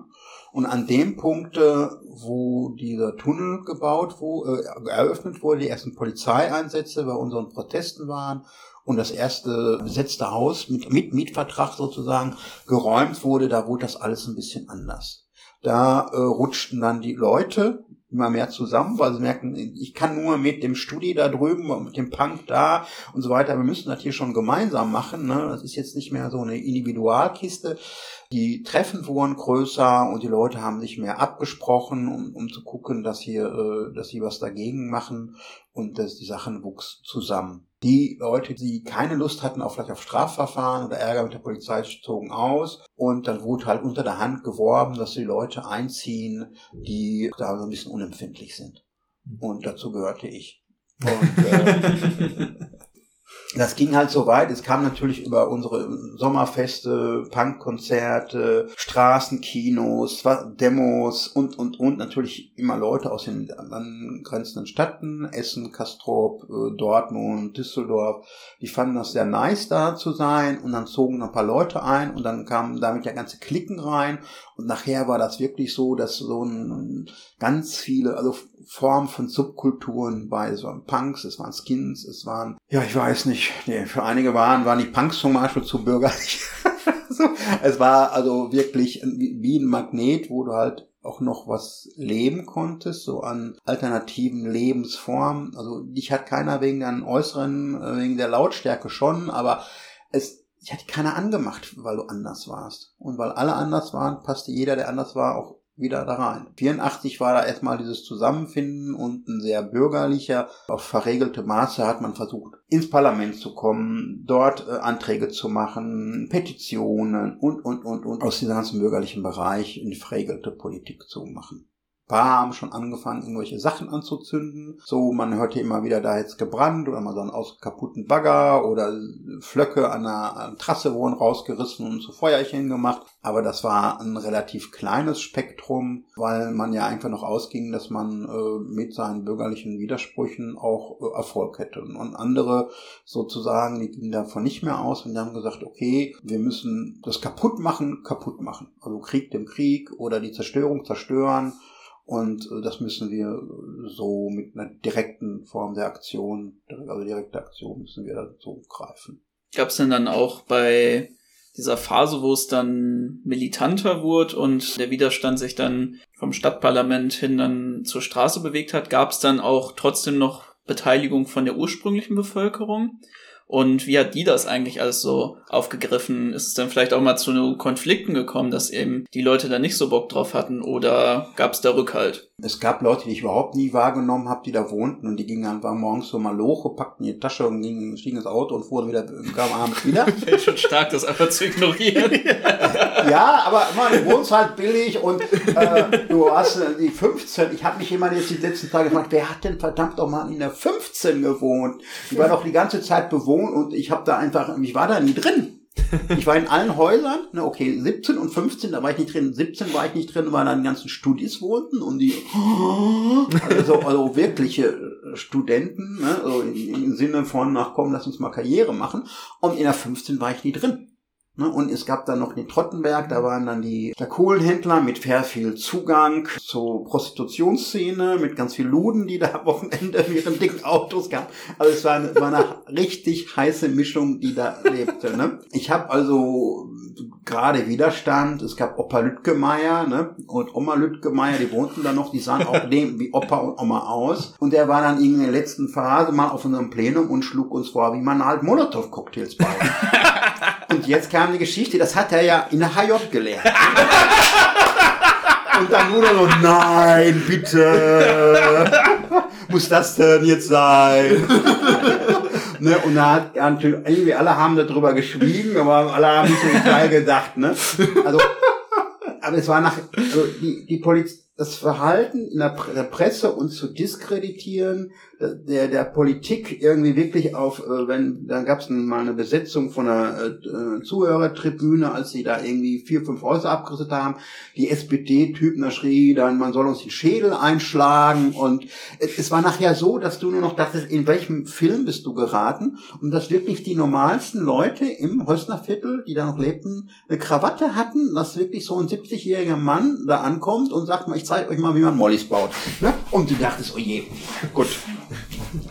Und an dem Punkt, wo dieser Tunnel gebaut wurde, äh, eröffnet wurde, die ersten Polizeieinsätze bei unseren Protesten waren und das erste besetzte Haus mit, mit Mietvertrag sozusagen geräumt wurde, da wurde das alles ein bisschen anders. Da äh, rutschten dann die Leute immer mehr zusammen, weil sie merken, ich kann nur mit dem Studi da drüben und mit dem Punk da und so weiter. Wir müssen das hier schon gemeinsam machen. Ne? Das ist jetzt nicht mehr so eine Individualkiste. Die Treffen wurden größer und die Leute haben sich mehr abgesprochen, um, um zu gucken, dass hier, äh, dass sie was dagegen machen und dass die Sachen wuchs zusammen. Die Leute, die keine Lust hatten auf vielleicht auf Strafverfahren oder Ärger mit der Polizei, zogen aus und dann wurde halt unter der Hand geworben, dass die Leute einziehen, die da so ein bisschen unempfindlich sind. Und dazu gehörte ich. Und, äh, das ging halt so weit. Es kam natürlich über unsere Sommerfeste, Punkkonzerte, Straßenkinos, Demos und, und, und natürlich immer Leute aus den angrenzenden Städten, Essen, Kastrop, äh, Dortmund, Düsseldorf. Die fanden das sehr nice da zu sein und dann zogen ein paar Leute ein und dann kamen damit ja ganze Klicken rein und nachher war das wirklich so, dass so ein, ganz viele, also Formen von Subkulturen bei, waren Punks, es waren Skins, es waren, ja, ich weiß nicht, nee, für einige waren, waren die Punks zum Beispiel zu bürgerlich. so, es war also wirklich wie ein Magnet, wo du halt auch noch was leben konntest, so an alternativen Lebensformen. Also dich hat keiner wegen deinen äußeren, äh, wegen der Lautstärke schon, aber es ich hatte keiner angemacht, weil du anders warst. Und weil alle anders waren, passte jeder, der anders war, auch wieder da rein. 84 war da erstmal dieses Zusammenfinden und ein sehr bürgerlicher, auf verregelte Maße hat man versucht, ins Parlament zu kommen, dort äh, Anträge zu machen, Petitionen und, und, und, und aus diesem ganzen bürgerlichen Bereich in verregelte Politik zu machen paar haben schon angefangen, irgendwelche Sachen anzuzünden. So, man hörte immer wieder, da jetzt gebrannt oder mal so einen aus kaputten Bagger oder Flöcke an einer, an Trasse wurden rausgerissen und zu Feuerchen gemacht. Aber das war ein relativ kleines Spektrum, weil man ja einfach noch ausging, dass man äh, mit seinen bürgerlichen Widersprüchen auch äh, Erfolg hätte. Und andere sozusagen, die gingen davon nicht mehr aus und die haben gesagt, okay, wir müssen das kaputt machen, kaputt machen. Also Krieg dem Krieg oder die Zerstörung zerstören Und äh, das müssen wir so mit einer direkten Form der Aktion, also direkte Aktion müssen wir da so greifen.
Gab es denn dann auch bei dieser Phase, wo es dann militanter wurde und der Widerstand sich dann vom Stadtparlament hin dann zur Straße bewegt hat, gab es dann auch trotzdem noch Beteiligung von der ursprünglichen Bevölkerung? Und wie hat die das eigentlich alles so aufgegriffen? Ist es dann vielleicht auch mal zu Konflikten gekommen, dass eben die Leute da nicht so Bock drauf hatten oder gab es da Rückhalt?
Es gab Leute, die ich überhaupt nie wahrgenommen habe, die da wohnten und die gingen einfach morgens so mal loche, packten ihre Tasche und gingen, stiegen ins Auto und fuhren wieder, kamen abends wieder.
Schon stark, das einfach zu ignorieren.
ja, aber man, du wohnst halt billig und äh, du hast äh, die 15. Ich habe mich immer jetzt die letzten Tage gefragt, wer hat denn verdammt doch mal in der 15 gewohnt? Die war doch die ganze Zeit bewohnt und ich habe da einfach, ich war da nie drin. Ich war in allen Häusern, ne, okay, 17 und 15, da war ich nicht drin. 17 war ich nicht drin, weil da die ganzen Studis wohnten und die, also, also wirkliche Studenten, ne, also im Sinne von, nach komm, lass uns mal Karriere machen. Und in der 15 war ich nie drin. Ne? Und es gab dann noch den Trottenberg, da waren dann die Kohlenhändler mit sehr viel Zugang zur Prostitutionsszene, mit ganz viel Luden, die da am Wochenende mit ihren dicken Autos gab. Also es war eine, war eine richtig heiße Mischung, die da lebte. Ne? Ich habe also gerade Widerstand, es gab Opa Lütgemeier ne? und Oma Lütgemeier, die wohnten da noch, die sahen auch wie Opa und Oma aus. Und der war dann in der letzten Phase mal auf unserem Plenum und schlug uns vor, wie man halt Molotow-Cocktails baut. Und jetzt kam die Geschichte, das hat er ja in der HJ gelernt. Und dann nur noch, nein, bitte. Muss das denn jetzt sein? Ne, und da hat irgendwie alle haben darüber geschwiegen, aber alle haben nicht so Detail gedacht, ne? Also, aber es war nach, also die, die Polizei, das Verhalten in der, Presse uns zu diskreditieren, der, der Politik irgendwie wirklich auf, äh, wenn, dann gab es mal eine Besetzung von einer äh, Zuhörertribüne, als sie da irgendwie vier, fünf Häuser abgerissen haben. Die SPD-Typen, da schrie dann, man soll uns den Schädel einschlagen und es, war nachher so, dass du nur noch dachtest, in welchem Film bist du geraten und dass wirklich die normalsten Leute im Hösner Viertel, die da noch lebten, eine Krawatte hatten, dass wirklich so ein 70-jähriger Mann da ankommt und sagt ich zeige euch mal, wie man Mollys baut. Ne? Und du dachtest, oh je, gut.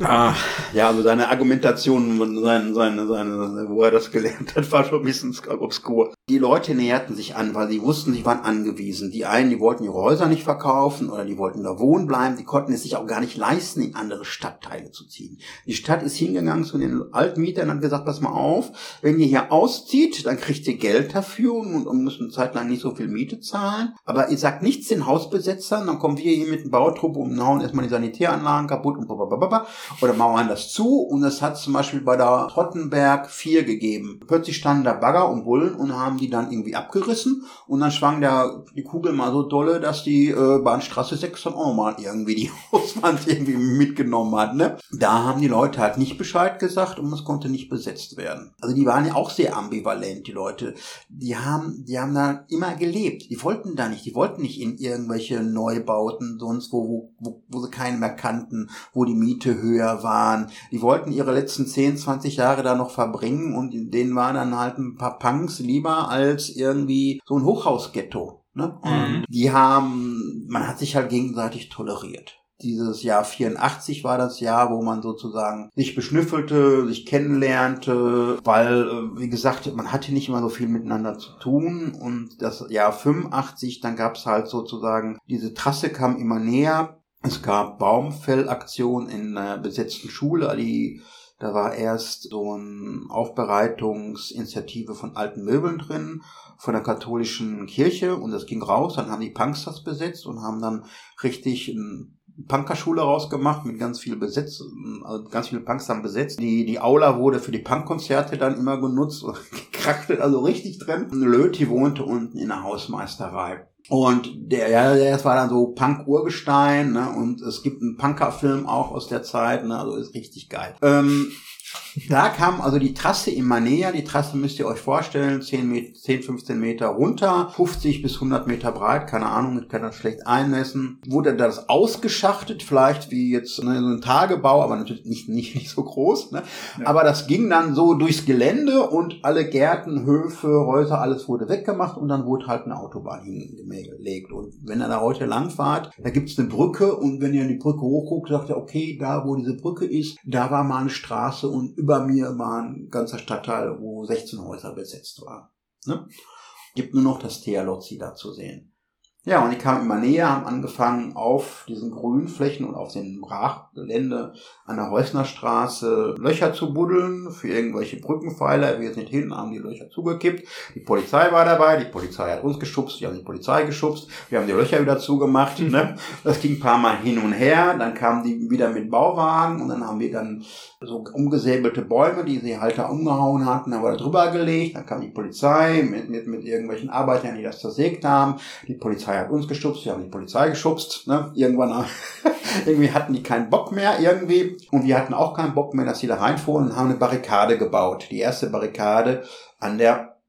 Ah, ja, also seine Argumentation, seine, seine, seine, wo er das gelernt hat, war schon ein bisschen obskur. Die Leute näherten sich an, weil sie wussten, sie waren angewiesen. Die einen, die wollten ihre Häuser nicht verkaufen oder die wollten da wohnen bleiben. Die konnten es sich auch gar nicht leisten, in andere Stadtteile zu ziehen. Die Stadt ist hingegangen zu den Altmietern und hat gesagt, pass mal auf, wenn ihr hier auszieht, dann kriegt ihr Geld dafür und, und müsst eine Zeit lang nicht so viel Miete zahlen. Aber ihr sagt nichts den Hausbesetzern, dann kommen wir hier mit dem Bautrupp und hauen erstmal die Sanitäranlagen kaputt und blablabla oder mauern das zu. Und es hat zum Beispiel bei der Trottenberg 4 gegeben. Plötzlich standen da Bagger und Bullen und haben die dann irgendwie abgerissen. Und dann schwang der, die Kugel mal so dolle, dass die äh, Bahnstraße 6 dann auch mal irgendwie die Hauswand irgendwie mitgenommen hat. Ne? Da haben die Leute halt nicht Bescheid gesagt und es konnte nicht besetzt werden. Also die waren ja auch sehr ambivalent, die Leute. Die haben, die haben da immer gelebt. Die wollten da nicht, die wollten nicht in irgendwelche Neubauten, sonst wo, wo, wo sie keinen mehr kannten, wo die Miete höher waren. Die wollten ihre letzten 10, 20 Jahre da noch verbringen und denen waren dann halt ein paar Punks lieber als irgendwie so ein Hochhausghetto. Ne? Und mhm. die haben, man hat sich halt gegenseitig toleriert. Dieses Jahr 84 war das Jahr, wo man sozusagen sich beschnüffelte, sich kennenlernte, weil, äh, wie gesagt, man hatte nicht immer so viel miteinander zu tun. Und das Jahr 85, dann gab es halt sozusagen, diese Trasse kam immer näher es gab Baumfellaktionen in einer besetzten Schule, die da war erst so eine Aufbereitungsinitiative von alten Möbeln drin, von der katholischen Kirche und das ging raus. Dann haben die Punks das besetzt und haben dann richtig eine Punkerschule rausgemacht mit ganz viel Besetz, also ganz viele Punks haben besetzt. Die, die Aula wurde für die Punkkonzerte dann immer genutzt, gekrackelt, also richtig drin. Löti wohnte unten in der Hausmeisterei. Und der, ja, das war dann so Punk-Urgestein, ne? Und es gibt einen Punker-Film auch aus der Zeit, ne? Also ist richtig geil. Ähm, Da kam also die Trasse immer näher. Die Trasse müsst ihr euch vorstellen, 10, Meter, 10 15 Meter runter, 50 bis 100 Meter breit, keine Ahnung, ich kann das schlecht einmessen. Wurde das ausgeschachtet, vielleicht wie jetzt ne, so ein Tagebau, aber natürlich nicht, nicht, nicht so groß. Ne? Ja. Aber das ging dann so durchs Gelände und alle Gärten, Höfe, Häuser, alles wurde weggemacht und dann wurde halt eine Autobahn hingelegt. Und wenn ihr da heute langfahrt, da gibt's eine Brücke und wenn ihr die Brücke hochguckt, sagt ihr, okay, da wo diese Brücke ist, da war mal eine Straße und über mir war ein ganzer Stadtteil, wo 16 Häuser besetzt waren. Ne? Gibt nur noch das Thealozzi da zu sehen. Ja, und die kamen immer näher, haben angefangen auf diesen Grünflächen und auf dem Brachgelände an der Heusner Straße Löcher zu buddeln für irgendwelche Brückenpfeiler. Wir sind hin, haben die Löcher zugekippt. Die Polizei war dabei, die Polizei hat uns geschubst, wir haben die Polizei geschubst, wir haben die Löcher wieder zugemacht. Ne? Das ging ein paar Mal hin und her, dann kamen die wieder mit Bauwagen und dann haben wir dann so umgesäbelte Bäume, die sie halt da umgehauen hatten, haben wir da drüber gelegt. Dann kam die Polizei mit, mit, mit irgendwelchen Arbeitern, die das zersägt haben. Die Polizei hat uns geschubst, wir haben die Polizei geschubst. Ne? Irgendwann irgendwie hatten die keinen Bock mehr irgendwie. Und wir hatten auch keinen Bock mehr, dass sie da reinfuhren und haben eine Barrikade gebaut. Die erste Barrikade an der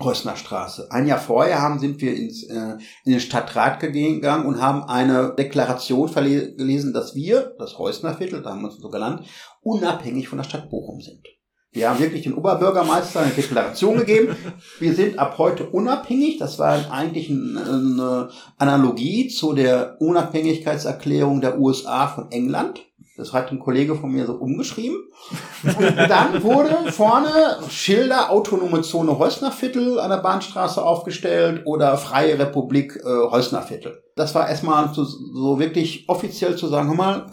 Rössner Straße. Ein Jahr vorher haben, sind wir ins, äh, in den Stadtrat gegangen und haben eine Deklaration gelesen, dass wir, das Reusner Viertel, da haben wir uns so genannt, unabhängig von der Stadt Bochum sind. Wir haben wirklich den Oberbürgermeister eine Deklaration gegeben. Wir sind ab heute unabhängig. Das war eigentlich eine Analogie zu der Unabhängigkeitserklärung der USA von England. Das hat ein Kollege von mir so umgeschrieben. Und dann wurde vorne Schilder Autonome Zone Heusnerviertel an der Bahnstraße aufgestellt oder Freie Republik äh. Das war erstmal so, so wirklich offiziell zu sagen, hör mal,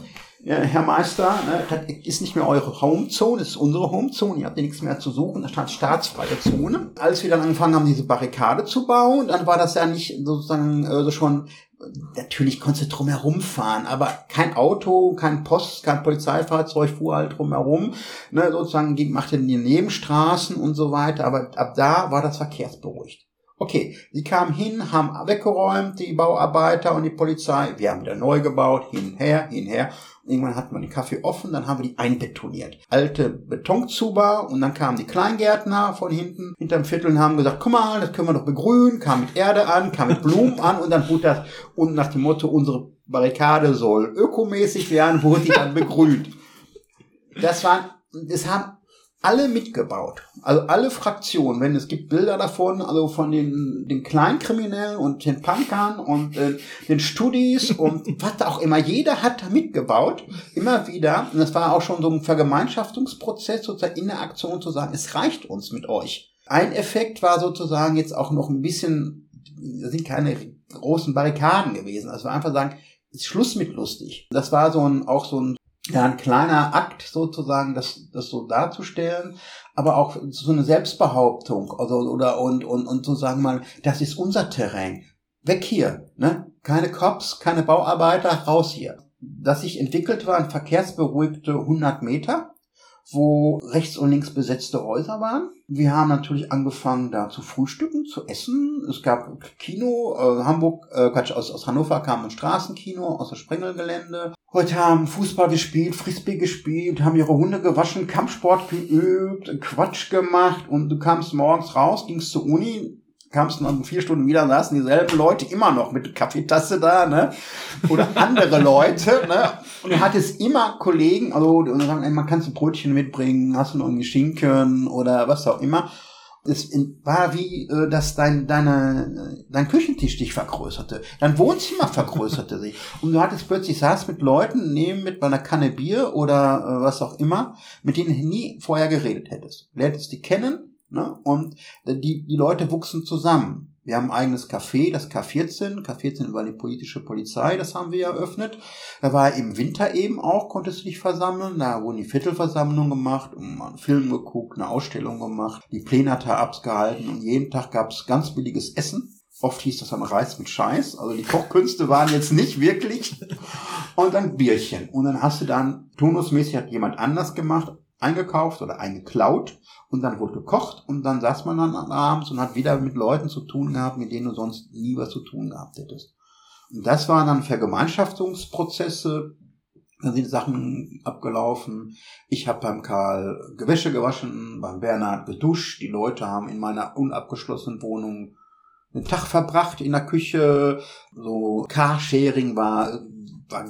Herr Meister, ne, das ist nicht mehr eure Homezone, das ist unsere Homezone, ihr habt hier nichts mehr zu suchen, da stand staatsfreie Zone. Als wir dann angefangen haben, diese Barrikade zu bauen, dann war das ja nicht sozusagen äh, schon natürlich konntest du drumherum fahren, aber kein Auto, kein Post, kein Polizeifahrzeug fuhr halt drumherum, ne, sozusagen machte die Nebenstraßen und so weiter, aber ab da war das verkehrsberuhigt. Okay, sie kamen hin, haben weggeräumt, die Bauarbeiter und die Polizei, wir haben wieder neu gebaut, hinher, hinher Irgendwann hatten wir den Kaffee offen, dann haben wir die einbetoniert. Alte Betonzuber und dann kamen die Kleingärtner von hinten hinterm Viertel und haben gesagt, guck mal, das können wir doch begrünen, kam mit Erde an, kam mit Blumen an und dann wurde das, und nach dem Motto, unsere Barrikade soll ökomäßig werden, wurde die dann begrünt. Das waren, das haben alle mitgebaut. Also alle Fraktionen, wenn es gibt Bilder davon, also von den, den Kleinkriminellen und den Punkern und äh, den Studis und was auch immer. Jeder hat mitgebaut, immer wieder. Und das war auch schon so ein Vergemeinschaftungsprozess, sozusagen in der Aktion zu sagen, es reicht uns mit euch. Ein Effekt war sozusagen jetzt auch noch ein bisschen, das sind keine großen Barrikaden gewesen. Also einfach sagen, ist Schluss mit lustig. Das war so ein, auch so ein ja, ein kleiner Akt sozusagen, das, das so darzustellen, aber auch so eine Selbstbehauptung, also, oder, und, und, und so sagen mal, das ist unser Terrain. Weg hier, ne? Keine Cops, keine Bauarbeiter, raus hier. Das sich entwickelt waren verkehrsberuhigte 100 Meter, wo rechts und links besetzte Häuser waren. Wir haben natürlich angefangen, da zu frühstücken, zu essen. Es gab Kino, äh, Hamburg, äh, Quatsch, aus, aus Hannover kam ein Straßenkino aus dem Sprengelgelände. Heute haben Fußball gespielt, Frisbee gespielt, haben ihre Hunde gewaschen, Kampfsport geübt, Quatsch gemacht und du kamst morgens raus, gingst zur Uni, kamst nach vier Stunden wieder, saßen dieselben Leute immer noch mit Kaffeetasse da, ne? Oder andere Leute, ne? Und du hattest immer Kollegen, also und sagen, ey, man kannst ein Brötchen mitbringen, hast du noch irgendwie Schinken oder was auch immer. Es war wie, äh, dass dein, deine, dein Küchentisch dich vergrößerte. Dein Wohnzimmer vergrößerte sich. Und du hattest plötzlich, saß mit Leuten neben mit einer Kanne Bier oder äh, was auch immer, mit denen du nie vorher geredet hättest. Du lernst die kennen, Ne? Und die, die Leute wuchsen zusammen. Wir haben ein eigenes Café, das K14. K14 war die politische Polizei, das haben wir eröffnet. Da war im Winter eben auch, konntest du dich versammeln. Da wurden die Viertelversammlungen gemacht, und einen Film geguckt, eine Ausstellung gemacht, die Pläne hat abgehalten und jeden Tag gab es ganz billiges Essen. Oft hieß das dann Reis mit Scheiß. Also die Kochkünste waren jetzt nicht wirklich. Und dann Bierchen. Und dann hast du dann, turnusmäßig hat jemand anders gemacht, eingekauft oder eingeklaut und dann wurde gekocht und dann saß man dann abends und hat wieder mit Leuten zu tun gehabt, mit denen du sonst nie was zu tun gehabt hättest. Und das waren dann Vergemeinschaftungsprozesse, Dann sind Sachen abgelaufen. Ich habe beim Karl Gewäsche gewaschen, beim Bernhard geduscht. Die Leute haben in meiner unabgeschlossenen Wohnung einen Tag verbracht in der Küche. So Carsharing war war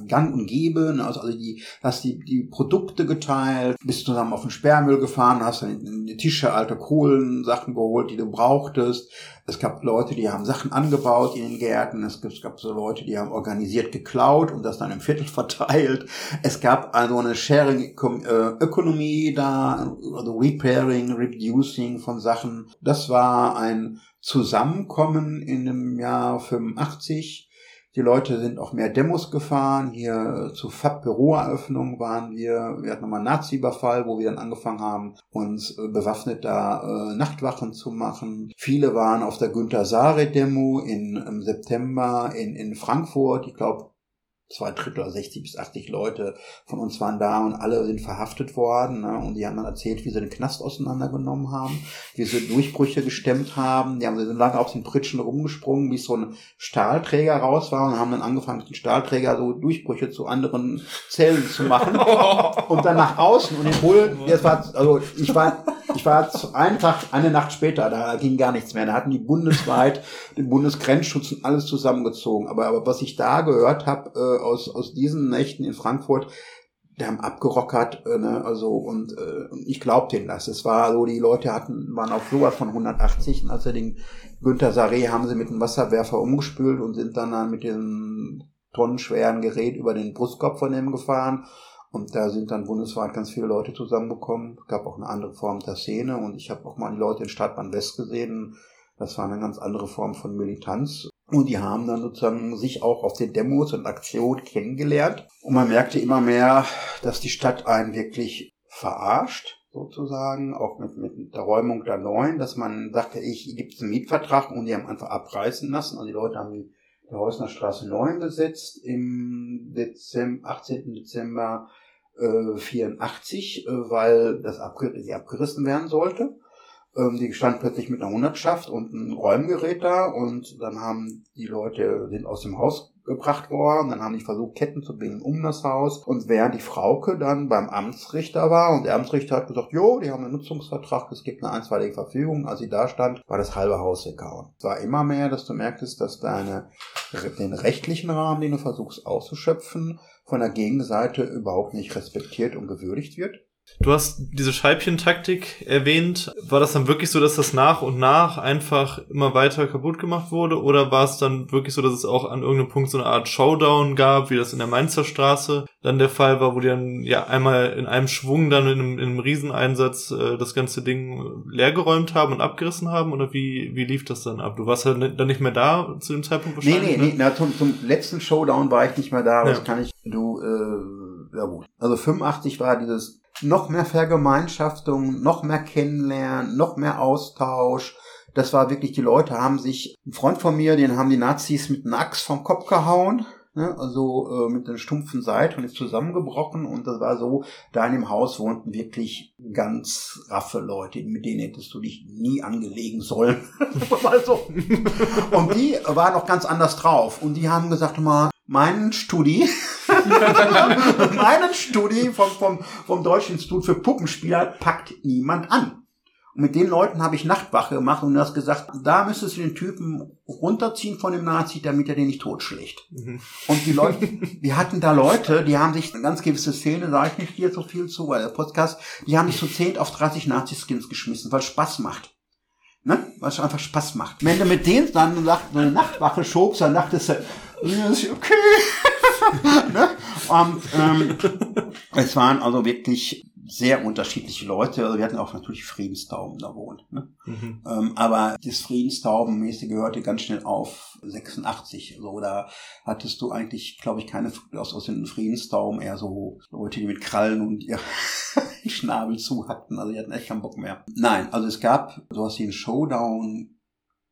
gang und gäbe, ne? also, also die, hast die, die Produkte geteilt, bist zusammen auf den Sperrmüll gefahren, hast dann in die Tische alte Kohlen, Sachen geholt, die du brauchtest. Es gab Leute, die haben Sachen angebaut in den Gärten. Es gab, es gab so Leute, die haben organisiert geklaut und das dann im Viertel verteilt. Es gab also eine Sharing-Ökonomie da, also Repairing, Reducing von Sachen. Das war ein Zusammenkommen in dem Jahr 85 die Leute sind auch mehr Demos gefahren. Hier zu FAB Büroeröffnung waren wir. Wir hatten nochmal einen Nazi-Überfall, wo wir dann angefangen haben, uns äh, bewaffnet da äh, Nachtwachen zu machen. Viele waren auf der Günter Sare Demo in, im September in, in Frankfurt. Ich glaube, zwei Drittel, 60 bis 80 Leute von uns waren da und alle sind verhaftet worden. Ne? Und die haben dann erzählt, wie sie den Knast auseinandergenommen haben, wie sie Durchbrüche gestemmt haben. Die haben so lange auf den Pritschen rumgesprungen, bis so ein Stahlträger raus war und haben dann angefangen, mit dem Stahlträger so Durchbrüche zu anderen Zellen zu machen. und dann nach außen und den Bull, das war, also ich war, ich war einen Tag, eine Nacht später, da ging gar nichts mehr. Da hatten die bundesweit den Bundesgrenzschutz und alles zusammengezogen. Aber, aber was ich da gehört habe, äh, aus, aus diesen Nächten in Frankfurt, die haben abgerockert, äh, ne, also und äh, ich glaubte denen das. Es war so, die Leute hatten, waren auf sowas von 180 und als sie den Günther Saré haben sie mit einem Wasserwerfer umgespült und sind dann, dann mit dem tonnenschweren Gerät über den Brustkopf von dem gefahren. Und da sind dann bundesweit ganz viele Leute zusammengekommen. Es gab auch eine andere Form der Szene und ich habe auch mal die Leute in Stadtbahn West gesehen. Das war eine ganz andere Form von Militanz. Und die haben dann sozusagen sich auch auf den Demos und Aktionen kennengelernt. Und man merkte immer mehr, dass die Stadt einen wirklich verarscht, sozusagen, auch mit, mit der Räumung der Neuen, dass man sagte, ich gibt einen Mietvertrag und die haben einfach abreißen lassen. Also die Leute haben die, die Häusner Straße 9 besetzt im Dezember, 18. Dezember äh, 84, äh, weil das abger sie abgerissen werden sollte. Ähm, die stand plötzlich mit einer Hundertschaft und einem Räumgerät da und dann haben die Leute sind aus dem Haus gebracht worden, dann haben die versucht, Ketten zu binden um das Haus und während die Frauke dann beim Amtsrichter war und der Amtsrichter hat gesagt, jo, die haben einen Nutzungsvertrag, es gibt eine einstweilige Verfügung, als sie da stand, war das halbe Haus weggehauen. Es war immer mehr, dass du merktest, dass deine, den rechtlichen Rahmen, den du versuchst auszuschöpfen, von der Gegenseite überhaupt nicht respektiert und gewürdigt wird.
Du hast diese Scheibchentaktik erwähnt. War das dann wirklich so, dass das nach und nach einfach immer weiter kaputt gemacht wurde? Oder war es dann wirklich so, dass es auch an irgendeinem Punkt so eine Art Showdown gab, wie das in der Mainzer Straße dann der Fall war, wo die dann ja einmal in einem Schwung dann in einem, in einem Rieseneinsatz äh, das ganze Ding leergeräumt haben und abgerissen haben? Oder wie, wie lief das dann ab? Du warst ja dann nicht mehr da zu dem Zeitpunkt
wahrscheinlich? Nee, nee, ne? nee. Na, zum, zum letzten Showdown war ich nicht mehr da. Ja. Das kann ich, du, äh, ja gut. Also 85 war dieses noch mehr Vergemeinschaftung, noch mehr Kennenlernen, noch mehr Austausch. Das war wirklich, die Leute haben sich, ein Freund von mir, den haben die Nazis mit einer Axt vom Kopf gehauen, ne, also äh, mit einer stumpfen Seite und ist zusammengebrochen und das war so, da in dem Haus wohnten wirklich ganz raffe Leute, mit denen hättest du dich nie angelegen sollen. also, und die waren auch ganz anders drauf und die haben gesagt mal, meinen Studi, meinen Studi vom, vom, vom Deutschen Institut für Puppenspieler packt niemand an. Und mit den Leuten habe ich Nachtwache gemacht und du hast gesagt, da müsstest du den Typen runterziehen von dem Nazi, damit er den nicht totschlägt. Mhm. Und die Leute, wir hatten da Leute, die haben sich, eine ganz gewisse Szene, sage ich nicht hier so viel zu, weil der Podcast, die haben sich so 10 auf 30 Nazi-Skins geschmissen, weil es Spaß macht. Ne? Weil es einfach Spaß macht. Wenn du mit denen dann sagt, eine Nachtwache schobst, dann dachtest du, okay. Ne? Und ähm, es waren also wirklich sehr unterschiedliche Leute. Also wir hatten auch natürlich Friedenstauben da wohnt. Ne? Mhm. Ähm, aber das Friedenstaubenmäßige gehörte ganz schnell auf 86. So, da hattest du eigentlich, glaube ich, keine aus, aus den Friedenstauben, eher so Leute, die mit Krallen und ihr Schnabel zuhackten. Also die hatten echt keinen Bock mehr. Nein, also es gab sowas wie einen Showdown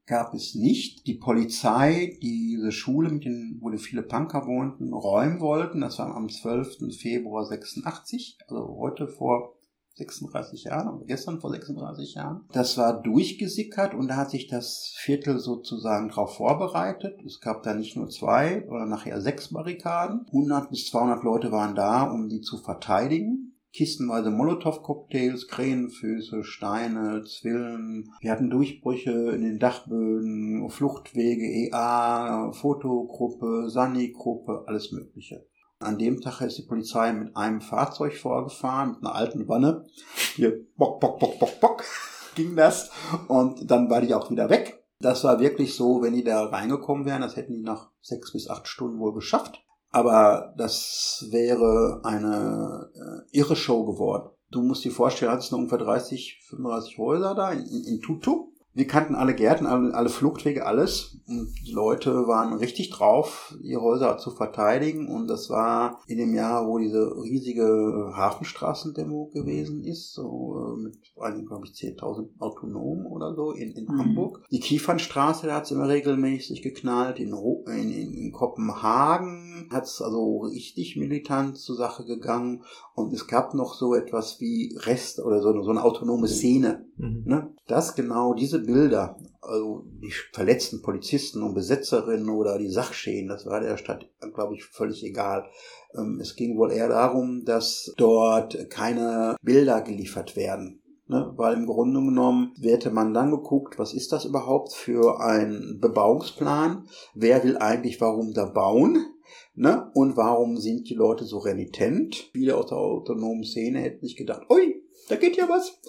gab es nicht. Die Polizei, die diese Schule, mit den, wo viele Punker wohnten, räumen wollten. Das war am 12. Februar 86, also heute vor 36 Jahren, gestern vor 36 Jahren. Das war durchgesickert und da hat sich das Viertel sozusagen darauf vorbereitet. Es gab da nicht nur zwei oder nachher sechs Barrikaden. 100 bis 200 Leute waren da, um die zu verteidigen kistenweise Molotow-Cocktails, Krähenfüße, Steine, Zwillen. Wir hatten Durchbrüche in den Dachböden, Fluchtwege, EA, Fotogruppe, Sani-Gruppe, alles Mögliche. An dem Tag ist die Polizei mit einem Fahrzeug vorgefahren, mit einer alten Wanne. Hier, bock, bock, bock, bock, bock, ging das. Und dann war die auch wieder weg. Das war wirklich so, wenn die da reingekommen wären, das hätten die nach sechs bis acht Stunden wohl geschafft. Aber das wäre eine äh, irre Show geworden. Du musst dir vorstellen, hattest noch ungefähr 30, 35 Häuser da in, in Tutu. Wir kannten alle Gärten, alle, alle Fluchtwege, alles. Und die Leute waren richtig drauf, ihre Häuser zu verteidigen. Und das war in dem Jahr, wo diese riesige Hafenstraßendemo gewesen ist, so äh, mit einigen, glaube ich, 10.000 Autonomen oder so in, in mhm. Hamburg. Die Kiefernstraße, da hat es immer regelmäßig geknallt. In, in, in Kopenhagen hat es also richtig militant zur Sache gegangen. Und es gab noch so etwas wie Rest oder so, so eine autonome Szene. Mhm. Ne? Das genau, diese Bilder, also die verletzten Polizisten und Besetzerinnen oder die Sachschäden, das war der Stadt, glaube ich, völlig egal. Ähm, es ging wohl eher darum, dass dort keine Bilder geliefert werden. Ne, weil im Grunde genommen hätte man dann geguckt, was ist das überhaupt für ein Bebauungsplan? Wer will eigentlich warum da bauen? Ne? Und warum sind die Leute so renitent? Viele aus der autonomen Szene hätten sich gedacht, ui, da geht ja was.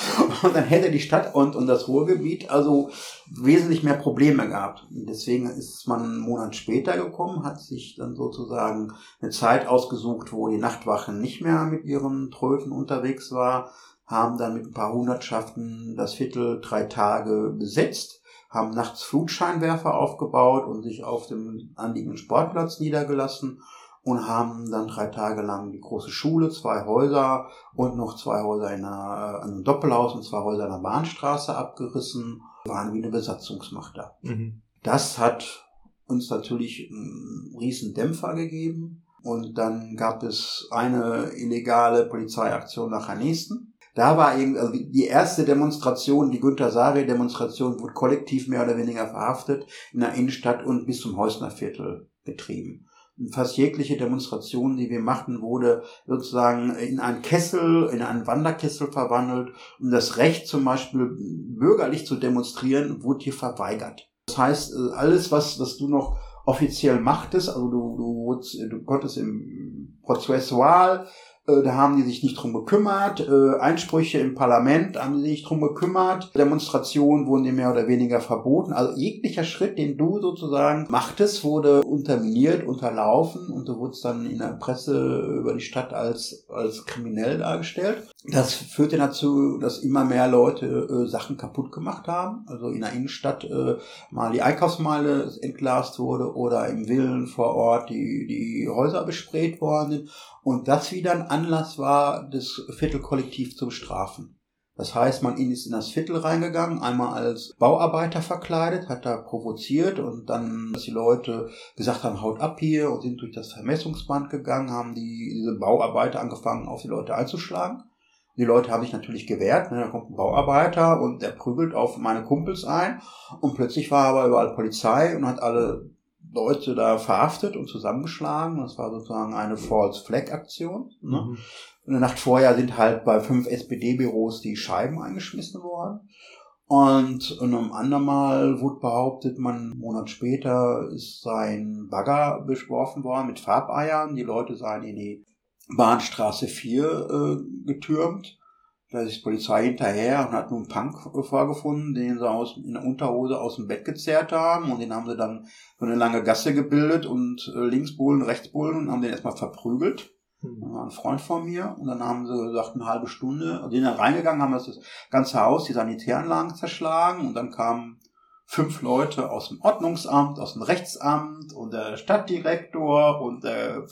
Und dann hätte die Stadt und, und das Ruhrgebiet also wesentlich mehr Probleme gehabt. Deswegen ist man einen Monat später gekommen, hat sich dann sozusagen eine Zeit ausgesucht, wo die Nachtwachen nicht mehr mit ihren Tröten unterwegs war, haben dann mit ein paar Hundertschaften das Viertel drei Tage besetzt, haben nachts Flutscheinwerfer aufgebaut und sich auf dem anliegenden Sportplatz niedergelassen und haben dann drei Tage lang die große Schule, zwei Häuser und noch zwei Häuser in einer, einem Doppelhaus und zwei Häuser in der Bahnstraße abgerissen, waren wie eine Besatzungsmacht da. Mhm. Das hat uns natürlich einen riesen Dämpfer gegeben und dann gab es eine illegale Polizeiaktion nach der nächsten. Da war eben, also die erste Demonstration, die Günter Sari Demonstration, wurde kollektiv mehr oder weniger verhaftet in der Innenstadt und bis zum Häusner Viertel getrieben fast jegliche Demonstration, die wir machten, wurde sozusagen in einen Kessel, in einen Wanderkessel verwandelt. Und das Recht zum Beispiel bürgerlich zu demonstrieren, wurde hier verweigert. Das heißt, äh, alles, was, was du noch offiziell machtest, also du, du, du konntest im Prozessual da haben die sich nicht drum gekümmert. Äh, Einsprüche im Parlament haben die sich drum gekümmert. Demonstrationen wurden dir mehr oder weniger verboten. Also jeglicher Schritt, den du sozusagen machtest, wurde unterminiert, unterlaufen und du wurdest dann in der Presse über die Stadt als, als kriminell dargestellt. Das führte dazu, dass immer mehr Leute äh, Sachen kaputt gemacht haben. Also in der Innenstadt äh, mal die Einkaufsmeile entglast wurde oder im Villen vor Ort die, die Häuser besprayt worden sind. Und das wieder ein Anlass war, das Viertelkollektiv zu bestrafen. Das heißt, man ist in das Viertel reingegangen, einmal als Bauarbeiter verkleidet, hat da provoziert und dann, dass die Leute gesagt haben, haut ab hier und sind durch das Vermessungsband gegangen, haben die, diese Bauarbeiter angefangen, auf die Leute einzuschlagen. Die Leute haben sich natürlich gewehrt, ne? da kommt ein Bauarbeiter und der prügelt auf meine Kumpels ein und plötzlich war aber überall Polizei und hat alle Leute da verhaftet und zusammengeschlagen. Das war sozusagen eine False Flag Aktion. Ne? Mhm. In der Nacht vorher sind halt bei fünf SPD-Büros die Scheiben eingeschmissen worden. Und in einem anderen Mal wurde behauptet, man einen Monat später ist sein Bagger beschworfen worden mit Farbeiern. Die Leute seien in die Bahnstraße 4 äh, getürmt. Da ist die Polizei hinterher und hat nun einen Punk vorgefunden, den sie aus, in der Unterhose aus dem Bett gezerrt haben und den haben sie dann so eine lange Gasse gebildet und äh, Linksbullen, Rechtsbullen und haben den erstmal verprügelt. Mhm. Das war ein Freund von mir und dann haben sie gesagt, eine halbe Stunde, sind dann reingegangen, haben das ganze Haus, die Sanitäranlagen zerschlagen und dann kamen fünf Leute aus dem Ordnungsamt, aus dem Rechtsamt und der Stadtdirektor und der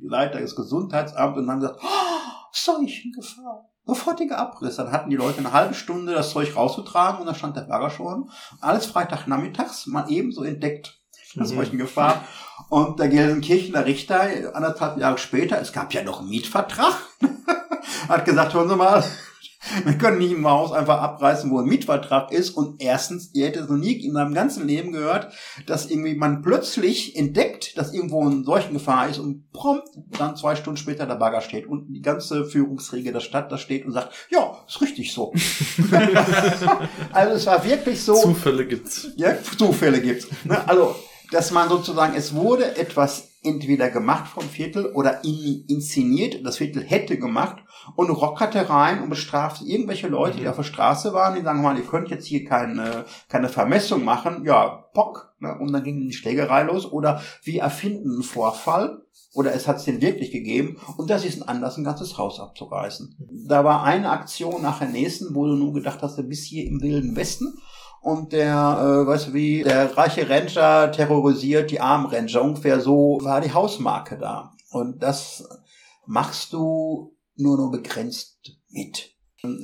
Leiter des Gesundheitsamts und haben gesagt, oh, Seuchengefahr sofortiger Abriss. Dann hatten die Leute eine halbe Stunde das Zeug rauszutragen und dann stand der Bagger schon. Alles Freitagnachmittags, mal ebenso entdeckt. Das mhm. Gefahr. Und der Gelsenkirchener Richter, anderthalb Jahre später, es gab ja noch einen Mietvertrag. hat gesagt, hören Sie mal, wir können nicht ein Haus einfach abreißen, wo ein Mietvertrag ist. Und erstens, ihr hättet noch nie in seinem ganzen Leben gehört, dass irgendwie man plötzlich entdeckt, dass irgendwo eine Seuchengefahr ist und prompt dann zwei Stunden später der Bagger steht und die ganze Führungsriege der Stadt da steht und sagt, ja, ist richtig so. also es war wirklich so.
Zufälle gibt's.
Ja, Zufälle gibt's. Ne? Also, dass man sozusagen, es wurde etwas entweder gemacht vom Viertel oder in, inszeniert, das Viertel hätte gemacht und rockerte rein und bestrafte irgendwelche Leute, die mhm. auf der Straße waren, die sagen mal, ihr könnt jetzt hier keine, keine Vermessung machen, ja, Pock, ne? und dann ging die Schlägerei los oder wir erfinden einen Vorfall oder es hat es den wirklich gegeben und das ist ein Anlass, ein ganzes Haus abzureißen. Da war eine Aktion nach der nächsten, wo du nur gedacht hast, du bist hier im Wilden Westen und der, äh, du wie, der reiche Ranger terrorisiert die armen Ranger. Ungefähr so war die Hausmarke da. Und das machst du nur noch begrenzt mit.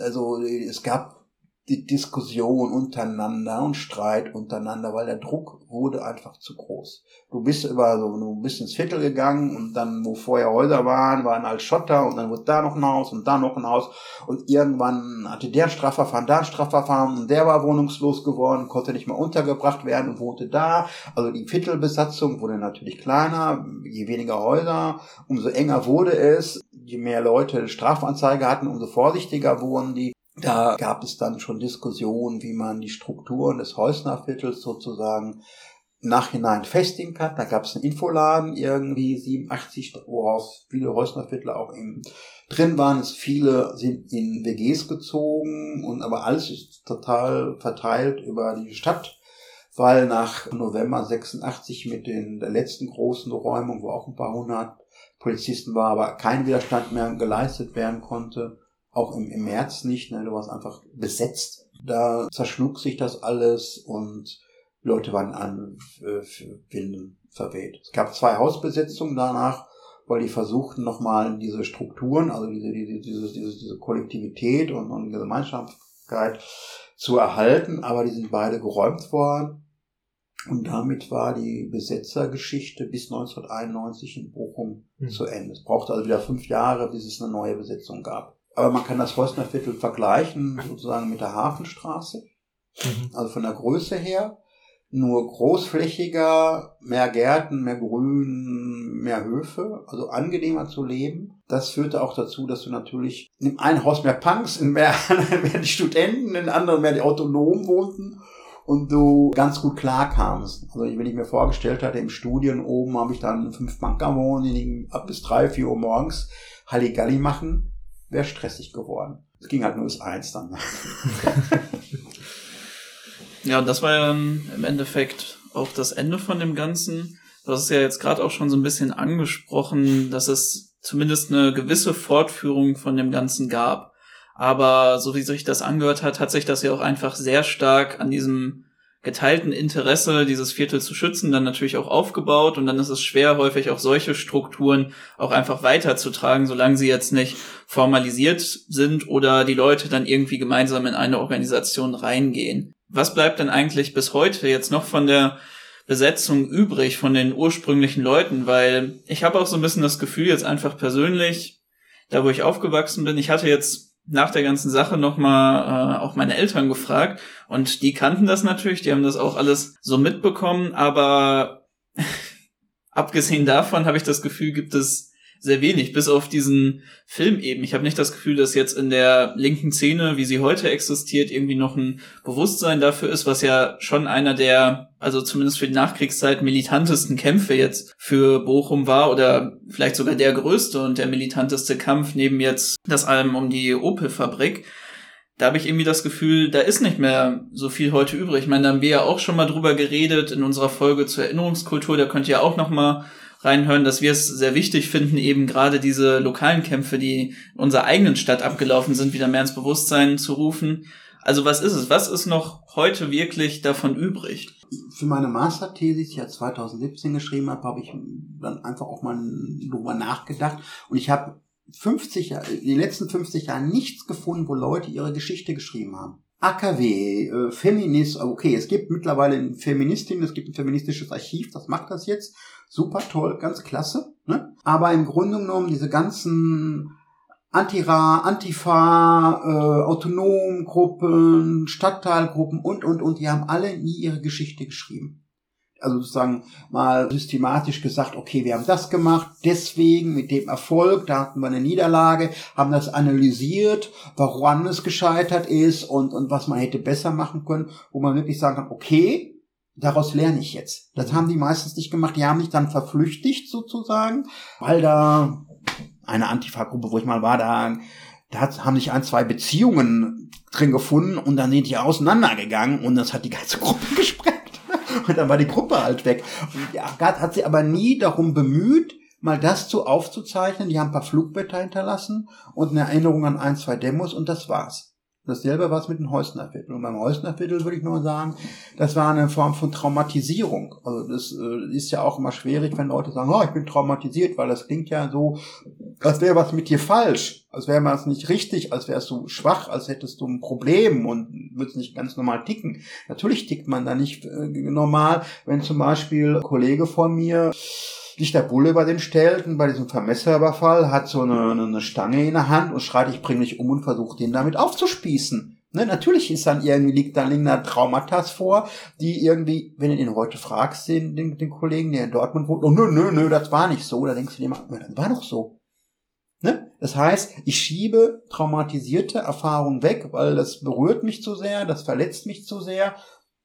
Also es gab die Diskussion untereinander und Streit untereinander, weil der Druck wurde einfach zu groß. Du bist über so, du bist ins Viertel gegangen und dann, wo vorher Häuser waren, waren als Schotter und dann wurde da noch ein Haus und da noch ein Haus und irgendwann hatte der ein Strafverfahren, da ein Strafverfahren und der war wohnungslos geworden, konnte nicht mehr untergebracht werden und wohnte da. Also die Viertelbesatzung wurde natürlich kleiner, je weniger Häuser, umso enger wurde es, je mehr Leute Strafanzeige hatten, umso vorsichtiger wurden die. Da gab es dann schon Diskussionen, wie man die Strukturen des Heusnerviertels sozusagen nachhinein festigen kann. Da gab es einen Infoladen, irgendwie 87, worauf viele Häusnerviertler auch eben drin waren. Es viele sind in WGs gezogen und aber alles ist total verteilt über die Stadt, weil nach November 86 mit den, der letzten großen Räumung, wo auch ein paar hundert Polizisten war, aber kein Widerstand mehr geleistet werden konnte, auch im, im März nicht, ne, du warst einfach besetzt. Da zerschlug sich das alles und Leute waren an äh, Winden verweht. Es gab zwei Hausbesetzungen danach, weil die versuchten nochmal diese Strukturen, also diese, diese, diese, diese, diese Kollektivität und, und Gemeinschaftlichkeit zu erhalten, aber die sind beide geräumt worden. Und damit war die Besetzergeschichte bis 1991 in Bochum mhm. zu Ende. Es brauchte also wieder fünf Jahre, bis es eine neue Besetzung gab. Aber man kann das Häusner Viertel vergleichen sozusagen mit der Hafenstraße. Mhm. Also von der Größe her. Nur großflächiger, mehr Gärten, mehr Grün, mehr Höfe, also angenehmer zu leben. Das führte auch dazu, dass du natürlich in einem Haus mehr Punks, in mehr, mehr die Studenten, in anderen mehr die Autonomen wohnten und du ganz gut klarkamst. Also wenn ich mir vorgestellt hatte, im Studien oben habe ich dann fünf Banker wohnen, die ab bis drei, vier Uhr morgens Halligalli machen wäre stressig geworden. Es ging halt nur bis eins dann.
ja, und das war ja im Endeffekt auch das Ende von dem Ganzen. Du hast es ja jetzt gerade auch schon so ein bisschen angesprochen, dass es zumindest eine gewisse Fortführung von dem Ganzen gab. Aber so wie sich das angehört hat, hat sich das ja auch einfach sehr stark an diesem geteilten Interesse, dieses Viertel zu schützen, dann natürlich auch aufgebaut und dann ist es schwer, häufig auch solche Strukturen auch einfach weiterzutragen, solange sie jetzt nicht formalisiert sind oder die Leute dann irgendwie gemeinsam in eine Organisation reingehen. Was bleibt denn eigentlich bis heute jetzt noch von der Besetzung übrig, von den ursprünglichen Leuten? Weil ich habe auch so ein bisschen das Gefühl, jetzt einfach persönlich, da wo ich aufgewachsen bin, ich hatte jetzt nach der ganzen Sache nochmal äh, auch meine Eltern gefragt. Und die kannten das natürlich, die haben das auch alles so mitbekommen, aber abgesehen davon habe ich das Gefühl, gibt es sehr wenig, bis auf diesen Film eben. Ich habe nicht das Gefühl, dass jetzt in der linken Szene, wie sie heute existiert, irgendwie noch ein Bewusstsein dafür ist, was ja schon einer der, also zumindest für die Nachkriegszeit, militantesten Kämpfe jetzt für Bochum war oder vielleicht sogar der größte und der militanteste Kampf neben jetzt das allem um die Opel-Fabrik da habe ich irgendwie das Gefühl, da ist nicht mehr so viel heute übrig. Ich meine, da haben wir ja auch schon mal drüber geredet in unserer Folge zur Erinnerungskultur. Da könnt ihr auch noch mal reinhören, dass wir es sehr wichtig finden, eben gerade diese lokalen Kämpfe, die in unserer eigenen Stadt abgelaufen sind, wieder mehr ins Bewusstsein zu rufen. Also was ist es? Was ist noch heute wirklich davon übrig?
Für meine Masterthese, die ich ja 2017 geschrieben habe, habe ich dann einfach auch mal drüber nachgedacht und ich habe 50 Jahre, in den letzten 50 Jahren nichts gefunden, wo Leute ihre Geschichte geschrieben haben. AKW, äh, Feminist, okay, es gibt mittlerweile eine Feministin, es gibt ein feministisches Archiv, das macht das jetzt super toll, ganz klasse. Ne? Aber im Grunde genommen diese ganzen Antira, Antifa, äh, Autonomgruppen, Stadtteilgruppen und, und, und, die haben alle nie ihre Geschichte geschrieben. Also sozusagen mal systematisch gesagt, okay, wir haben das gemacht, deswegen mit dem Erfolg, da hatten wir eine Niederlage, haben das analysiert, woran es gescheitert ist und, und was man hätte besser machen können, wo man wirklich sagen kann, okay, daraus lerne ich jetzt. Das haben die meistens nicht gemacht, die haben sich dann verflüchtigt sozusagen, weil da eine Antifa-Gruppe, wo ich mal war, da, da haben sich ein, zwei Beziehungen drin gefunden und dann sind die auseinandergegangen und das hat die ganze Gruppe gesprengt. Und dann war die Gruppe halt weg. Und ja, hat sie aber nie darum bemüht, mal das zu aufzuzeichnen. Die haben ein paar Flugblätter hinterlassen und eine Erinnerung an ein, zwei Demos und das war's. Dasselbe war es mit dem Heusner Viertel. Und beim Heusner Viertel würde ich nur sagen, das war eine Form von Traumatisierung. Also das äh, ist ja auch immer schwierig, wenn Leute sagen, oh, ich bin traumatisiert, weil das klingt ja so, als wäre was mit dir falsch, als wäre was nicht richtig, als wärst du schwach, als hättest du ein Problem und würdest nicht ganz normal ticken. Natürlich tickt man da nicht äh, normal, wenn zum Beispiel ein Kollege von mir sich der Bulle über den stellt und bei diesem Vermesserüberfall hat so eine, eine Stange in der Hand und schreit, ich bring dich um und versucht den damit aufzuspießen. Ne, natürlich ist dann irgendwie, liegt da liegen da Traumata vor, die irgendwie, wenn du den heute fragst, den, den, den Kollegen, der in Dortmund wohnt, oh nö, nö, nö, das war nicht so, da denkst du dir immer, das war doch so. Ne? Das heißt, ich schiebe traumatisierte Erfahrungen weg, weil das berührt mich zu sehr, das verletzt mich zu sehr,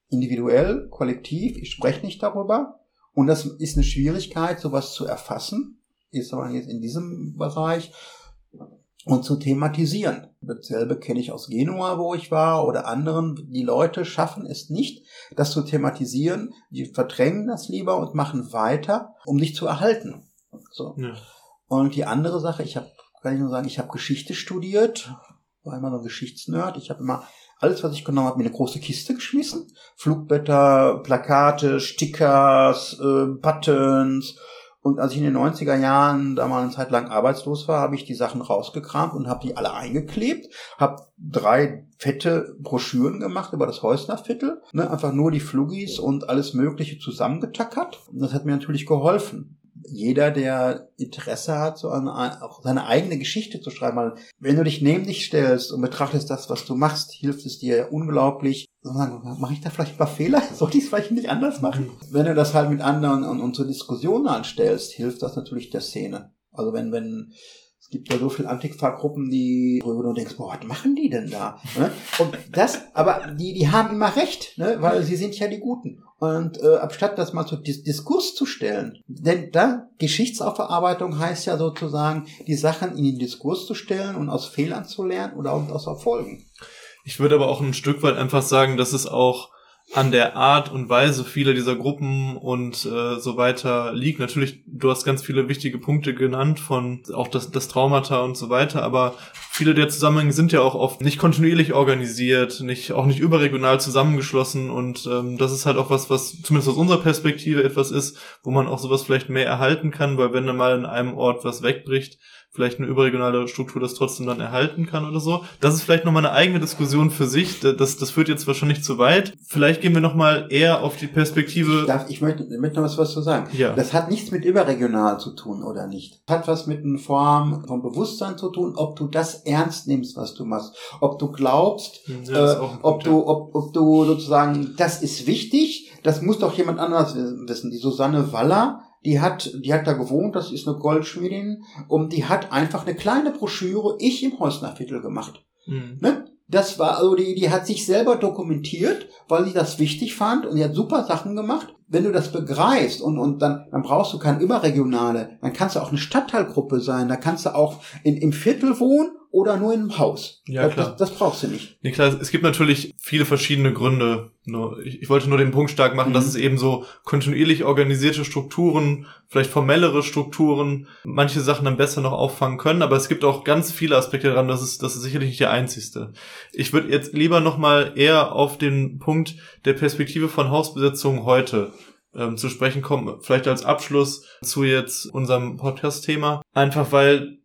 individuell, kollektiv, ich spreche nicht darüber. Und das ist eine Schwierigkeit, sowas zu erfassen, ist aber jetzt in diesem Bereich und zu thematisieren. Dasselbe kenne ich aus Genua, wo ich war, oder anderen. Die Leute schaffen es nicht, das zu thematisieren. Die verdrängen das lieber und machen weiter, um dich zu erhalten. So. Ja. Und die andere Sache, ich habe, kann ich nur sagen, ich habe Geschichte studiert, war immer so ein Geschichtsnerd. Ich habe immer alles, was ich genommen habe, mir eine große Kiste geschmissen. Flugblätter, Plakate, Stickers, äh, Buttons. Und als ich in den 90er Jahren da mal eine Zeit lang arbeitslos war, habe ich die Sachen rausgekramt und habe die alle eingeklebt, habe drei fette Broschüren gemacht über das Häusnerviertel, ne, einfach nur die Flugis und alles Mögliche zusammengetackert. Und das hat mir natürlich geholfen jeder, der Interesse hat, so eine, auch seine eigene Geschichte zu schreiben, weil wenn du dich neben dich stellst und betrachtest das, was du machst, hilft es dir unglaublich. Mache ich da vielleicht ein paar Fehler? Sollte ich es vielleicht nicht anders machen? Mhm. Wenn du das halt mit anderen und, und zur Diskussion anstellst, hilft das natürlich der Szene. Also wenn, wenn gibt ja so viele Antifa-Gruppen, die, wo du denkst, boah, was machen die denn da? Ne? Und das, aber die, die haben immer recht, ne? weil sie sind ja die Guten. Und äh, anstatt das mal zu Dis Diskurs zu stellen, denn da Geschichtsaufarbeitung heißt ja sozusagen, die Sachen in den Diskurs zu stellen und aus Fehlern zu lernen oder aus Erfolgen.
Ich würde aber auch ein Stück weit einfach sagen, dass es auch an der Art und Weise vieler dieser Gruppen und äh, so weiter liegt. Natürlich, du hast ganz viele wichtige Punkte genannt von auch das, das Traumata und so weiter, aber viele der Zusammenhänge sind ja auch oft nicht kontinuierlich organisiert, nicht auch nicht überregional zusammengeschlossen und ähm, das ist halt auch was, was zumindest aus unserer Perspektive etwas ist, wo man auch sowas vielleicht mehr erhalten kann, weil wenn dann mal in einem Ort was wegbricht, vielleicht eine überregionale Struktur das trotzdem dann erhalten kann oder so. Das ist vielleicht nochmal eine eigene Diskussion für sich. Das, das führt jetzt wahrscheinlich zu weit. Vielleicht gehen wir nochmal eher auf die Perspektive.
Ich, darf, ich möchte, möchte noch was, zu sagen. Ja. Das hat nichts mit überregional zu tun oder nicht. Hat was mit einer Form von Bewusstsein zu tun, ob du das ernst nimmst, was du machst. Ob du glaubst, ja, äh, ob du, ob, ob du sozusagen, das ist wichtig, das muss doch jemand anders wissen. Die Susanne Waller, die hat, die hat da gewohnt, das ist eine Goldschmiedin, und die hat einfach eine kleine Broschüre, ich im Häusner Viertel gemacht. Mhm. Ne? Das war, also die, die hat sich selber dokumentiert, weil sie das wichtig fand und die hat super Sachen gemacht. Wenn du das begreifst und, und dann, dann brauchst du keine überregionale, dann kannst du auch eine Stadtteilgruppe sein, da kannst du auch in, im Viertel wohnen oder nur in einem Haus. Ja, das, klar. Das, das brauchst du nicht.
Nee, klar, es gibt natürlich viele verschiedene Gründe. Ich, ich wollte nur den Punkt stark machen, mhm. dass es eben so kontinuierlich organisierte Strukturen, vielleicht formellere Strukturen, manche Sachen dann besser noch auffangen können, aber es gibt auch ganz viele Aspekte daran, das ist, das ist sicherlich nicht der einzigste. Ich würde jetzt lieber nochmal eher auf den Punkt der Perspektive von Hausbesetzungen heute ähm, zu sprechen kommen, vielleicht als Abschluss zu jetzt unserem Podcast-Thema. Einfach weil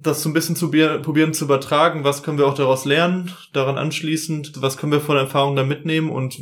das so ein bisschen zu probieren zu übertragen, was können wir auch daraus lernen, daran anschließend, was können wir von Erfahrungen da mitnehmen und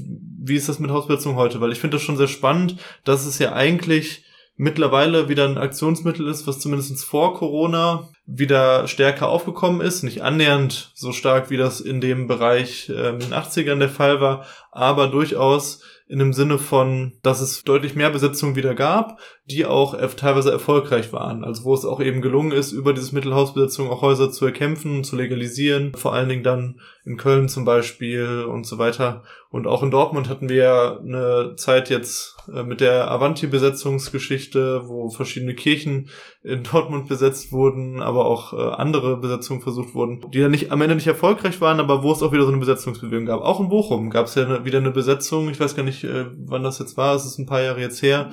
wie ist das mit Hausbesetzung heute? Weil ich finde das schon sehr spannend, dass es ja eigentlich mittlerweile wieder ein Aktionsmittel ist, was zumindest vor Corona wieder stärker aufgekommen ist. Nicht annähernd so stark, wie das in dem Bereich äh, in den 80ern der Fall war, aber durchaus in dem Sinne von, dass es deutlich mehr Besetzungen wieder gab, die auch teilweise erfolgreich waren. Also wo es auch eben gelungen ist, über dieses Mittelhausbesetzung auch Häuser zu erkämpfen, zu legalisieren. Vor allen Dingen dann in Köln zum Beispiel und so weiter. Und auch in Dortmund hatten wir ja eine Zeit jetzt mit der Avanti-Besetzungsgeschichte, wo verschiedene Kirchen in Dortmund besetzt wurden, aber auch äh, andere Besetzungen versucht wurden, die dann nicht am Ende nicht erfolgreich waren, aber wo es auch wieder so eine Besetzungsbewegung gab. Auch in Bochum gab es ja wieder eine Besetzung. Ich weiß gar nicht, äh, wann das jetzt war. Es ist ein paar Jahre jetzt her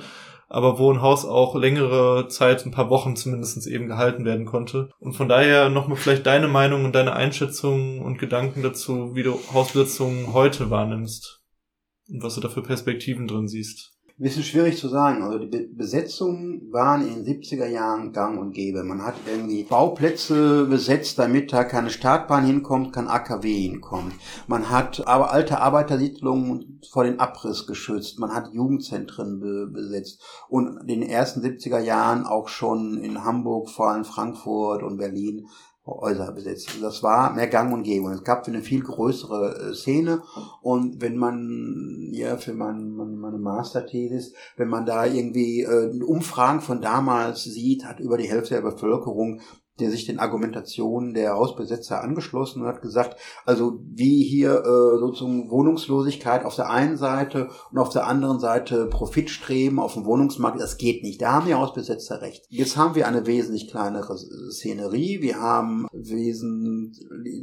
aber wo ein Haus auch längere Zeit, ein paar Wochen zumindest eben gehalten werden konnte. Und von daher nochmal vielleicht deine Meinung und deine Einschätzungen und Gedanken dazu, wie du Hausbesetzungen heute wahrnimmst und was du da für Perspektiven drin siehst.
Ein bisschen schwierig zu sagen. Also die Besetzungen waren in den 70er Jahren gang und gäbe. Man hat irgendwie Bauplätze besetzt, damit da keine Startbahn hinkommt, kein AKW hinkommt. Man hat aber alte Arbeitersiedlungen vor den Abriss geschützt. Man hat Jugendzentren be besetzt. Und in den ersten 70er Jahren auch schon in Hamburg, vor allem Frankfurt und Berlin Häuser besetzt. Das war mehr Gang und Gäbe. Es gab eine viel größere äh, Szene. Und wenn man, ja, für mein, meine Masterthesis, wenn man da irgendwie äh, Umfragen von damals sieht, hat über die Hälfte der Bevölkerung der sich den Argumentationen der Hausbesetzer angeschlossen und hat gesagt, also wie hier äh, sozusagen Wohnungslosigkeit auf der einen Seite und auf der anderen Seite Profitstreben auf dem Wohnungsmarkt, das geht nicht. Da haben die Hausbesetzer recht. Jetzt haben wir eine wesentlich kleinere Szenerie. Wir haben Wesen,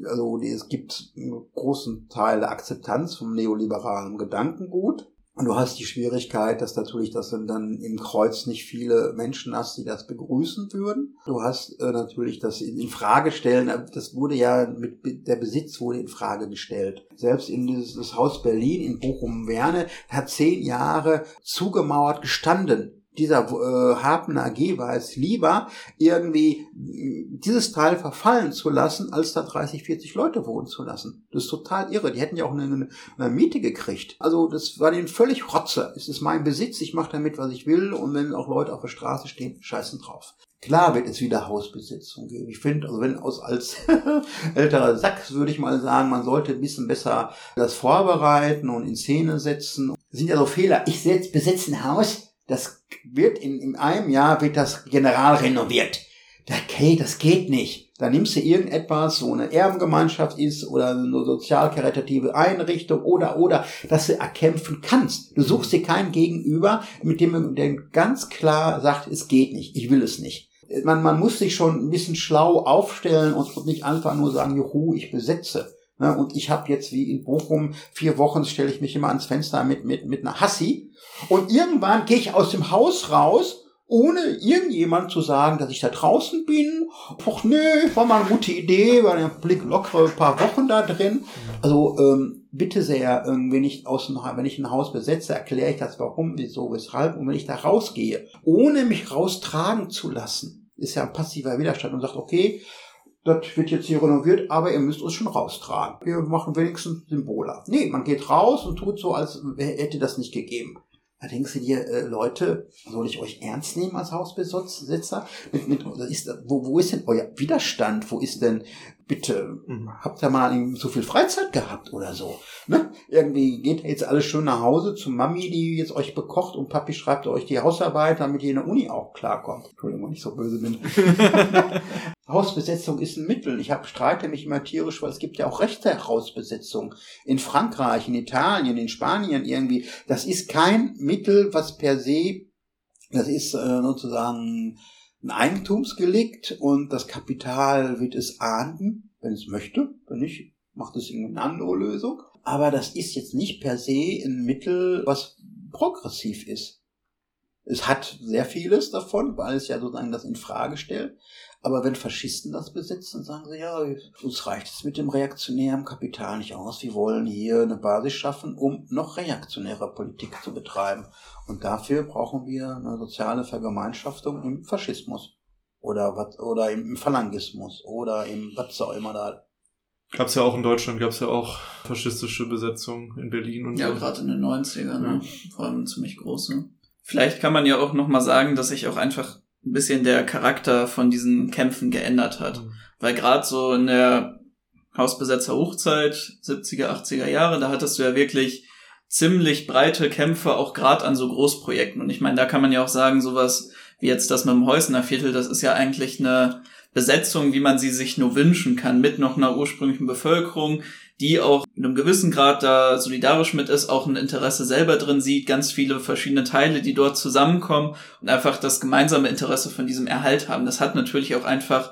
also es gibt einen großen Teil der Akzeptanz vom neoliberalen Gedankengut. Und du hast die Schwierigkeit, dass natürlich, dass du dann im Kreuz nicht viele Menschen hast, die das begrüßen würden. Du hast äh, natürlich das in, Frage stellen, das wurde ja mit, der Besitz wurde in Frage gestellt. Selbst in dieses Haus Berlin in Bochum-Werne hat zehn Jahre zugemauert gestanden dieser äh, Hapen AG war es lieber, irgendwie dieses Teil verfallen zu lassen, als da 30, 40 Leute wohnen zu lassen. Das ist total irre. Die hätten ja auch eine, eine Miete gekriegt. Also das war denen völlig Rotze. Es ist mein Besitz, ich mache damit, was ich will und wenn auch Leute auf der Straße stehen, scheißen drauf. Klar wird es wieder Hausbesetzung geben. Ich finde, also wenn aus als älterer Sack würde ich mal sagen, man sollte ein bisschen besser das vorbereiten und in Szene setzen. Das sind ja so Fehler. Ich setz, besetze ein Haus, das wird in, in einem Jahr wird das General renoviert. Okay, das geht nicht. Da nimmst du irgendetwas, so eine Erbengemeinschaft ist oder eine sozialkaritative Einrichtung oder, oder, dass du erkämpfen kannst. Du suchst dir keinen Gegenüber, mit dem der ganz klar sagt, es geht nicht, ich will es nicht. Man, man muss sich schon ein bisschen schlau aufstellen und nicht einfach nur sagen, juhu, ich besetze. Ne, und ich habe jetzt wie in Bochum vier Wochen stelle ich mich immer ans Fenster mit, mit, mit einer Hassi. Und irgendwann gehe ich aus dem Haus raus, ohne irgendjemand zu sagen, dass ich da draußen bin. Ach nö, war mal eine gute Idee, war der Blick lockere paar Wochen da drin. Also ähm, bitte sehr, ähm, wenn ich aus dem, wenn ich ein Haus besetze, erkläre ich das warum, wieso, weshalb. Und wenn ich da rausgehe, ohne mich raustragen zu lassen, ist ja ein passiver Widerstand und sagt, okay, das wird jetzt hier renoviert, aber ihr müsst uns schon raustragen. Wir machen wenigstens Symbole. Nee, man geht raus und tut so, als hätte das nicht gegeben. Da denkst du dir, äh, Leute, soll ich euch ernst nehmen als Hausbesitzer? Mit, mit, ist, wo, wo ist denn euer Widerstand? Wo ist denn, bitte, mhm. habt ihr mal so viel Freizeit gehabt oder so? Ne? Irgendwie geht jetzt alles schön nach Hause zu Mami, die jetzt euch bekocht und Papi schreibt euch die Hausarbeit, damit ihr in der Uni auch klarkommt. Entschuldigung, wenn ich so böse bin. Hausbesetzung ist ein Mittel. Ich hab, streite mich immer tierisch, weil es gibt ja auch rechte Hausbesetzung. In Frankreich, in Italien, in Spanien irgendwie. Das ist kein Mittel, was per se, das ist äh, sozusagen ein Eigentumsgelikt und das Kapital wird es ahnden, wenn es möchte. Wenn nicht, macht es irgendeine andere Lösung. Aber das ist jetzt nicht per se ein Mittel, was progressiv ist. Es hat sehr vieles davon, weil es ja sozusagen das in Frage stellt. Aber wenn Faschisten das besitzen, sagen sie, ja, uns reicht es mit dem reaktionären Kapital nicht aus. Wir wollen hier eine Basis schaffen, um noch reaktionäre Politik zu betreiben. Und dafür brauchen wir eine soziale Vergemeinschaftung im Faschismus. Oder, was, oder im Phalangismus. Oder im, was auch immer da
Gab es ja auch in Deutschland, gab es ja auch faschistische Besetzungen in Berlin und
Ja, so. gerade in den 90ern, ne? vor allem ziemlich große. Vielleicht kann man ja auch nochmal sagen, dass sich auch einfach ein bisschen der Charakter von diesen Kämpfen geändert hat. Mhm. Weil gerade so in der Hausbesetzer Hochzeit, 70er, 80er Jahre, da hattest du ja wirklich ziemlich breite Kämpfe, auch gerade an so Großprojekten. Und ich meine, da kann man ja auch sagen, sowas wie jetzt das mit dem Heusner Viertel, das ist ja eigentlich eine Besetzung, wie man sie sich nur wünschen kann, mit noch einer ursprünglichen Bevölkerung, die auch in einem gewissen Grad da solidarisch mit ist, auch ein Interesse selber drin sieht, ganz viele verschiedene Teile, die dort zusammenkommen und einfach das gemeinsame Interesse von diesem Erhalt haben. Das hat natürlich auch einfach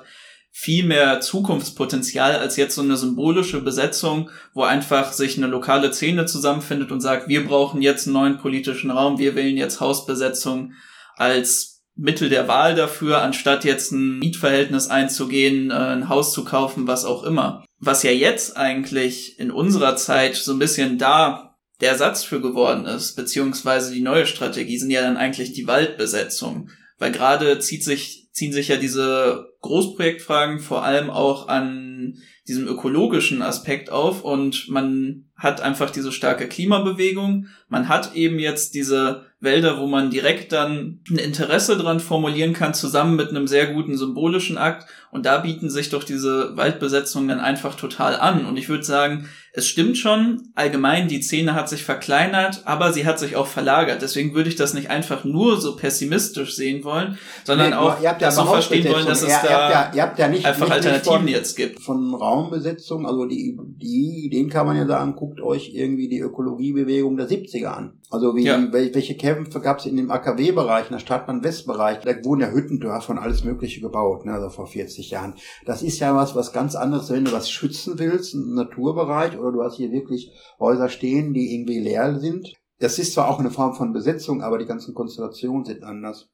viel mehr Zukunftspotenzial als jetzt so eine symbolische Besetzung, wo einfach sich eine lokale Szene zusammenfindet und sagt, wir brauchen jetzt einen neuen politischen Raum, wir wählen jetzt Hausbesetzung als Mittel der Wahl dafür, anstatt jetzt ein Mietverhältnis einzugehen, äh, ein Haus zu kaufen, was auch immer. Was ja jetzt eigentlich in unserer Zeit so ein bisschen da der Satz für geworden ist, beziehungsweise die neue Strategie sind ja dann eigentlich die Waldbesetzung. Weil gerade zieht sich, ziehen sich ja diese Großprojektfragen vor allem auch an diesem ökologischen Aspekt auf und man hat einfach diese starke Klimabewegung. Man hat eben jetzt diese Wälder, wo man direkt dann ein Interesse dran formulieren kann, zusammen mit einem sehr guten symbolischen Akt. Und da bieten sich doch diese Waldbesetzungen dann einfach total an. Und ich würde sagen, es stimmt schon, allgemein, die Szene hat sich verkleinert, aber sie hat sich auch verlagert. Deswegen würde ich das nicht einfach nur so pessimistisch sehen wollen, sondern nee, auch
ja
so verstehen wollen, dass es
ihr,
da
ja, ja nicht,
einfach
nicht,
Alternativen
nicht
von, jetzt gibt.
Von Raumbesetzung, also die, die Ideen kann man ja sagen, guckt euch irgendwie die Ökologiebewegung der 70er an. Also wie, ja. welche Kämpfe gab es in dem AKW-Bereich, in der Stadtbahn-Westbereich? Da wurden ja Hüttendörfer und alles Mögliche gebaut, ne, also vor 40 Jahren. Das ist ja was, was ganz anderes, wenn du was schützen willst, einen Naturbereich, oder du hast hier wirklich Häuser stehen, die irgendwie leer sind. Das ist zwar auch eine Form von Besetzung, aber die ganzen Konstellationen sind anders.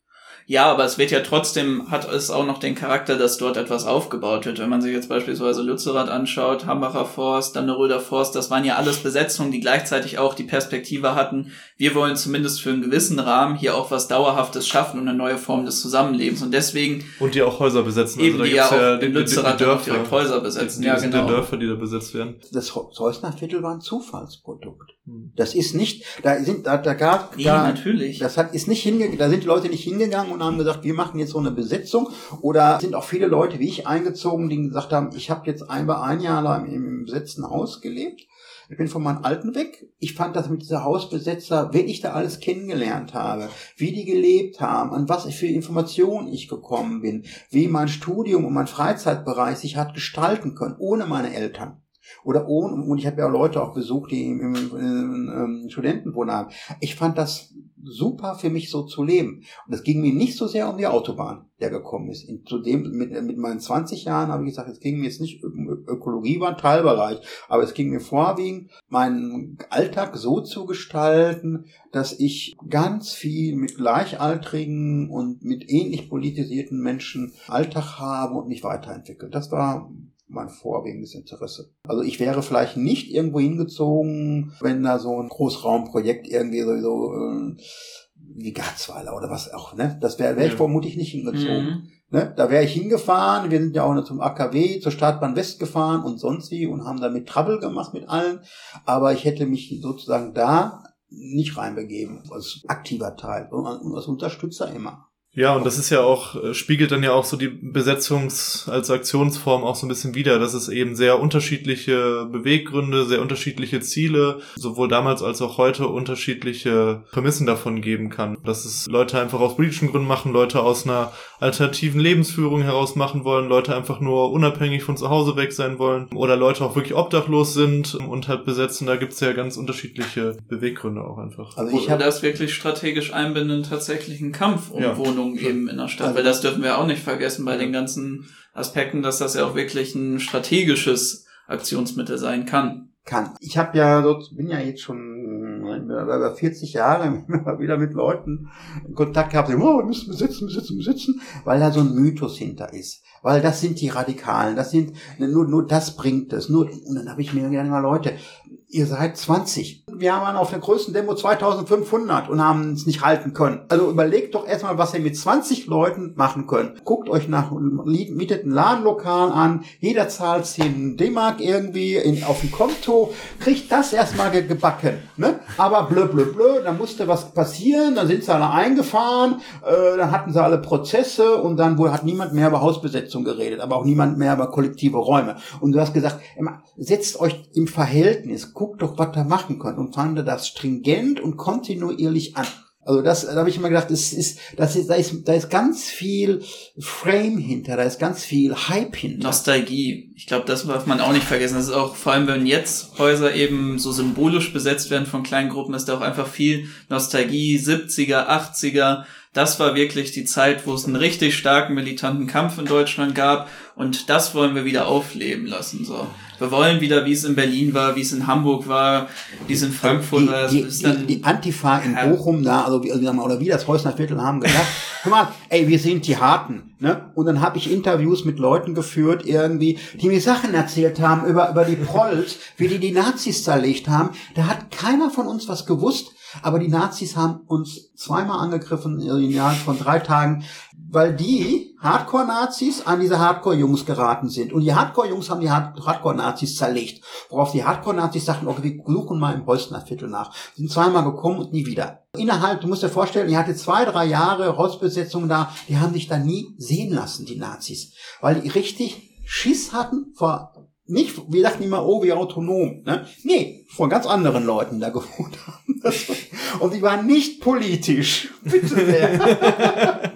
Ja, aber es wird ja trotzdem, hat es auch noch den Charakter, dass dort etwas aufgebaut wird. Wenn man sich jetzt beispielsweise Lützerath anschaut, Hambacher Forst, dann der Röder Forst, das waren ja alles Besetzungen, die gleichzeitig auch die Perspektive hatten, wir wollen zumindest für einen gewissen Rahmen hier auch was Dauerhaftes schaffen und eine neue Form des Zusammenlebens. Und deswegen.
Und die auch Häuser besetzen.
Also eben, also da die ja auch ja in Lützerath die, die Dörfer, direkt Häuser besetzen.
Die, ja, genau. Die Dörfer, die da besetzt werden.
Das Zeusner Viertel war ein Zufallsprodukt. Hm. Das ist nicht, da sind, da, da gab,
nee,
da,
natürlich.
Das hat, ist nicht hingegangen, da sind die Leute nicht hingegangen und haben gesagt, wir machen jetzt so eine Besetzung. Oder sind auch viele Leute wie ich eingezogen, die gesagt haben, ich habe jetzt einmal ein Jahr lang im, besetzten Haus gelebt. Ich bin von meinen Alten weg. Ich fand das mit dieser Hausbesetzer, wenn ich da alles kennengelernt habe, wie die gelebt haben, an was für Informationen ich gekommen bin, wie mein Studium und mein Freizeitbereich sich hat gestalten können, ohne meine Eltern. Oder ohne, und ich habe ja Leute auch besucht, die im, im, im, im Studentenwohnen haben. Ich fand das super für mich so zu leben. Und es ging mir nicht so sehr um die Autobahn, der gekommen ist. In, zu dem, mit, mit meinen 20 Jahren habe ich gesagt, es ging mir jetzt nicht Ökologie war ein Teilbereich, aber es ging mir vorwiegend, meinen Alltag so zu gestalten, dass ich ganz viel mit Gleichaltrigen und mit ähnlich politisierten Menschen Alltag habe und mich weiterentwickle. Das war mein vorwiegendes Interesse. Also ich wäre vielleicht nicht irgendwo hingezogen, wenn da so ein Großraumprojekt irgendwie sowieso äh, wie Garzweiler oder was auch, ne? Das wäre wär ich vermutlich nicht hingezogen. Mhm. Ne? Da wäre ich hingefahren, wir sind ja auch noch zum AKW, zur Startbahn West gefahren und sonst wie und haben damit Trouble gemacht mit allen. Aber ich hätte mich sozusagen da nicht reinbegeben, als aktiver Teil und als Unterstützer immer.
Ja, und das ist ja auch, äh, spiegelt dann ja auch so die Besetzungs- als Aktionsform auch so ein bisschen wider, dass es eben sehr unterschiedliche Beweggründe, sehr unterschiedliche Ziele, sowohl damals als auch heute unterschiedliche Prämissen davon geben kann. Dass es Leute einfach aus politischen Gründen machen, Leute aus einer alternativen Lebensführung heraus machen wollen, Leute einfach nur unabhängig von zu Hause weg sein wollen oder Leute auch wirklich obdachlos sind und halt besetzen. Da gibt's ja ganz unterschiedliche Beweggründe auch einfach.
Also ich habe das wirklich strategisch einbinden, tatsächlich einen Kampf um ja. Wohnungen Wohnungen eben in der Stadt, also, weil das dürfen wir auch nicht vergessen bei den ganzen Aspekten, dass das ja auch wirklich ein strategisches Aktionsmittel sein kann.
Kann. Ich habe ja so, bin ja jetzt schon über 40 Jahre immer wieder mit Leuten in Kontakt gehabt, die oh, wir müssen besitzen, besitzen, besitzen, weil da so ein Mythos hinter ist. Weil das sind die Radikalen, das sind, nur, nur das bringt es. Nur, und dann habe ich mir mal Leute, ihr seid 20. Wir waren auf der größten Demo 2500 und haben es nicht halten können. Also überlegt doch erstmal, was ihr mit 20 Leuten machen könnt. Guckt euch nach, mietet ein Ladenlokal an, jeder zahlt 10 D-Mark irgendwie in, auf dem Konto, kriegt das erstmal ge gebacken. Ne? Aber blö, blö, blö, dann musste was passieren, dann sind sie alle eingefahren, äh, dann hatten sie alle Prozesse und dann wohl hat niemand mehr über Hausbesetzung geredet, aber auch niemand mehr über kollektive Räume. Und du hast gesagt, setzt euch im Verhältnis, guckt doch, was da machen könnt und fand das stringent und kontinuierlich an. Also das, da habe ich immer gedacht, das ist, das ist, da ist, da ist ganz viel Frame hinter, da ist ganz viel Hype hinter.
Nostalgie. Ich glaube, das darf man auch nicht vergessen. Das ist auch, vor allem wenn jetzt Häuser eben so symbolisch besetzt werden von kleinen Gruppen, ist da auch einfach viel Nostalgie, 70er, 80er. Das war wirklich die Zeit, wo es einen richtig starken militanten Kampf in Deutschland gab. Und das wollen wir wieder aufleben lassen, so. Wir wollen wieder, wie es in Berlin war, wie es in Hamburg war, wie es in Frankfurt war.
Die, die, die, Antifa in Bochum da, also wie, oder wie das Häusner Viertel haben gesagt, guck mal, ey, wir sind die Harten. Ne? Und dann habe ich Interviews mit Leuten geführt, irgendwie, die mir Sachen erzählt haben über, über die Prolls, wie die die Nazis zerlegt haben. Da hat keiner von uns was gewusst. Aber die Nazis haben uns zweimal angegriffen in Jahren von drei Tagen weil die Hardcore-Nazis an diese Hardcore-Jungs geraten sind. Und die Hardcore-Jungs haben die Hardcore-Nazis zerlegt. Worauf die Hardcore-Nazis sagten, okay, wir suchen mal im Holstener Viertel nach. Sind zweimal gekommen und nie wieder. Innerhalb, du musst dir vorstellen, die hatte zwei, drei Jahre Rostbesetzung da, die haben sich da nie sehen lassen, die Nazis. Weil die richtig Schiss hatten vor nicht, wir dachten immer, oh, wie autonom. Ne? Nee, von ganz anderen Leuten da gewohnt haben. Und die waren nicht politisch. Bitte sehr.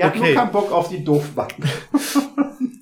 Habt okay. nur keinen Bock auf die Doofbacken.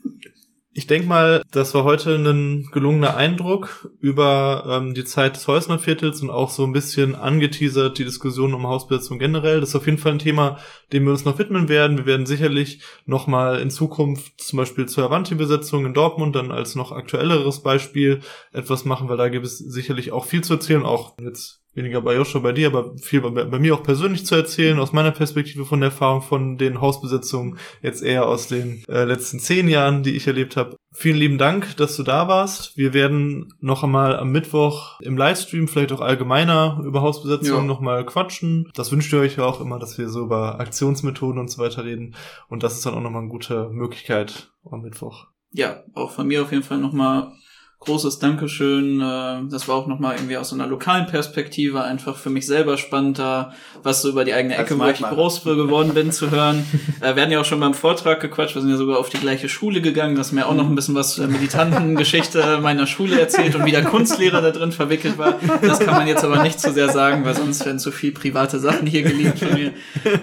Ich denke mal, das war heute ein gelungener Eindruck über ähm, die Zeit des Häusner Viertels und auch so ein bisschen angeteasert die Diskussion um Hausbesetzung generell. Das ist auf jeden Fall ein Thema, dem wir uns noch widmen werden. Wir werden sicherlich noch mal in Zukunft zum Beispiel zur Avanti-Besetzung in Dortmund dann als noch aktuelleres Beispiel etwas machen, weil da gibt es sicherlich auch viel zu erzählen, auch jetzt weniger bei Joshua, bei dir, aber viel bei, bei, mir auch persönlich zu erzählen, aus meiner Perspektive von der Erfahrung von den Hausbesetzungen, jetzt eher aus den äh, letzten zehn Jahren, die ich erlebt habe. Vielen lieben Dank, dass du da warst. Wir werden noch einmal am Mittwoch im Livestream, vielleicht auch allgemeiner über Hausbesetzungen ja. nochmal quatschen. Das wünscht ihr euch ja auch immer, dass wir so über Aktionsmethoden und so weiter reden. Und das ist dann auch nochmal eine gute Möglichkeit am Mittwoch.
Ja, auch von mir auf jeden Fall nochmal großes Dankeschön. Äh, das war auch nochmal irgendwie aus so einer lokalen Perspektive einfach für mich selber spannend, da was so über die eigene Ecke, wo ich groß geworden bin, zu hören. Äh, wir hatten ja auch schon beim Vortrag gequatscht, wir sind ja sogar auf die gleiche Schule gegangen, das mir auch noch ein bisschen was zur militanten Geschichte meiner Schule erzählt und wie der Kunstlehrer da drin verwickelt war. Das kann man jetzt aber nicht zu sehr sagen, weil sonst werden zu viel private Sachen hier geliebt von mir.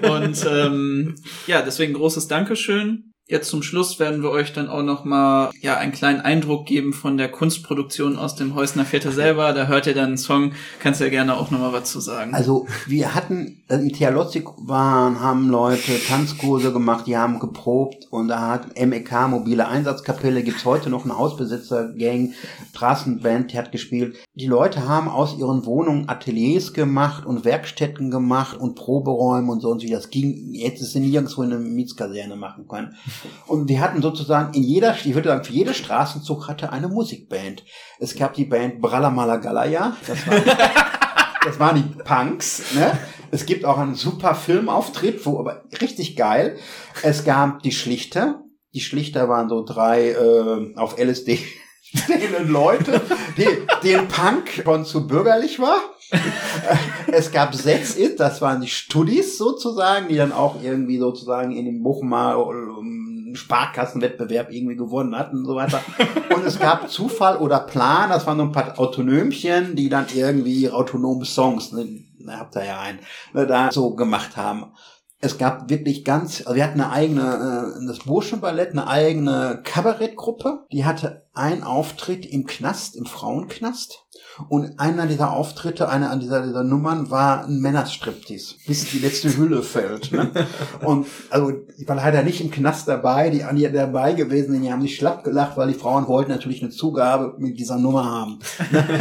Und ähm, ja, deswegen großes Dankeschön. Jetzt zum Schluss werden wir euch dann auch noch mal ja einen kleinen Eindruck geben von der Kunstproduktion aus dem Häusner Viertel selber. Da hört ihr dann einen Song. Kannst ja gerne auch noch mal was zu sagen.
Also wir hatten also in Theolotzig waren, haben Leute Tanzkurse gemacht, die haben geprobt und da hat MEK mobile Einsatzkapelle gibt's heute noch eine Hausbesitzer-Gang, Straßenband, die hat gespielt. Die Leute haben aus ihren Wohnungen Ateliers gemacht und Werkstätten gemacht und Proberäume und so und so. Das ging jetzt ist sie nirgendwo in einer Mietskaserne machen können. Und wir hatten sozusagen in jeder, ich würde sagen, für jede Straßenzug hatte eine Musikband. Es gab die Band Bralamala Galaya, das war, das waren die Punks, ne? Es gibt auch einen super Filmauftritt, wo aber richtig geil. Es gab die Schlichter. Die Schlichter waren so drei äh, auf LSD stehenden Leute, die, den Punk schon zu bürgerlich war. es gab Sets It, das waren die Studis sozusagen, die dann auch irgendwie sozusagen in dem Bochumer Sparkassenwettbewerb irgendwie gewonnen hatten und so weiter. Und es gab Zufall oder Plan, das waren so ein paar Autonomchen, die dann irgendwie autonome Songs, ne, habt ihr ja einen, ne, da so gemacht haben. Es gab wirklich ganz, also wir hatten eine eigene, äh, das Burschenballett, eine eigene Kabarettgruppe, die hatte einen Auftritt im Knast, im Frauenknast. Und einer dieser Auftritte, einer dieser, dieser Nummern war ein Männerstriptease, bis die letzte Hülle fällt. Ne? Und also ich war leider nicht im Knast dabei, die Anja dabei gewesen, die haben sich schlapp gelacht, weil die Frauen wollten natürlich eine Zugabe mit dieser Nummer haben.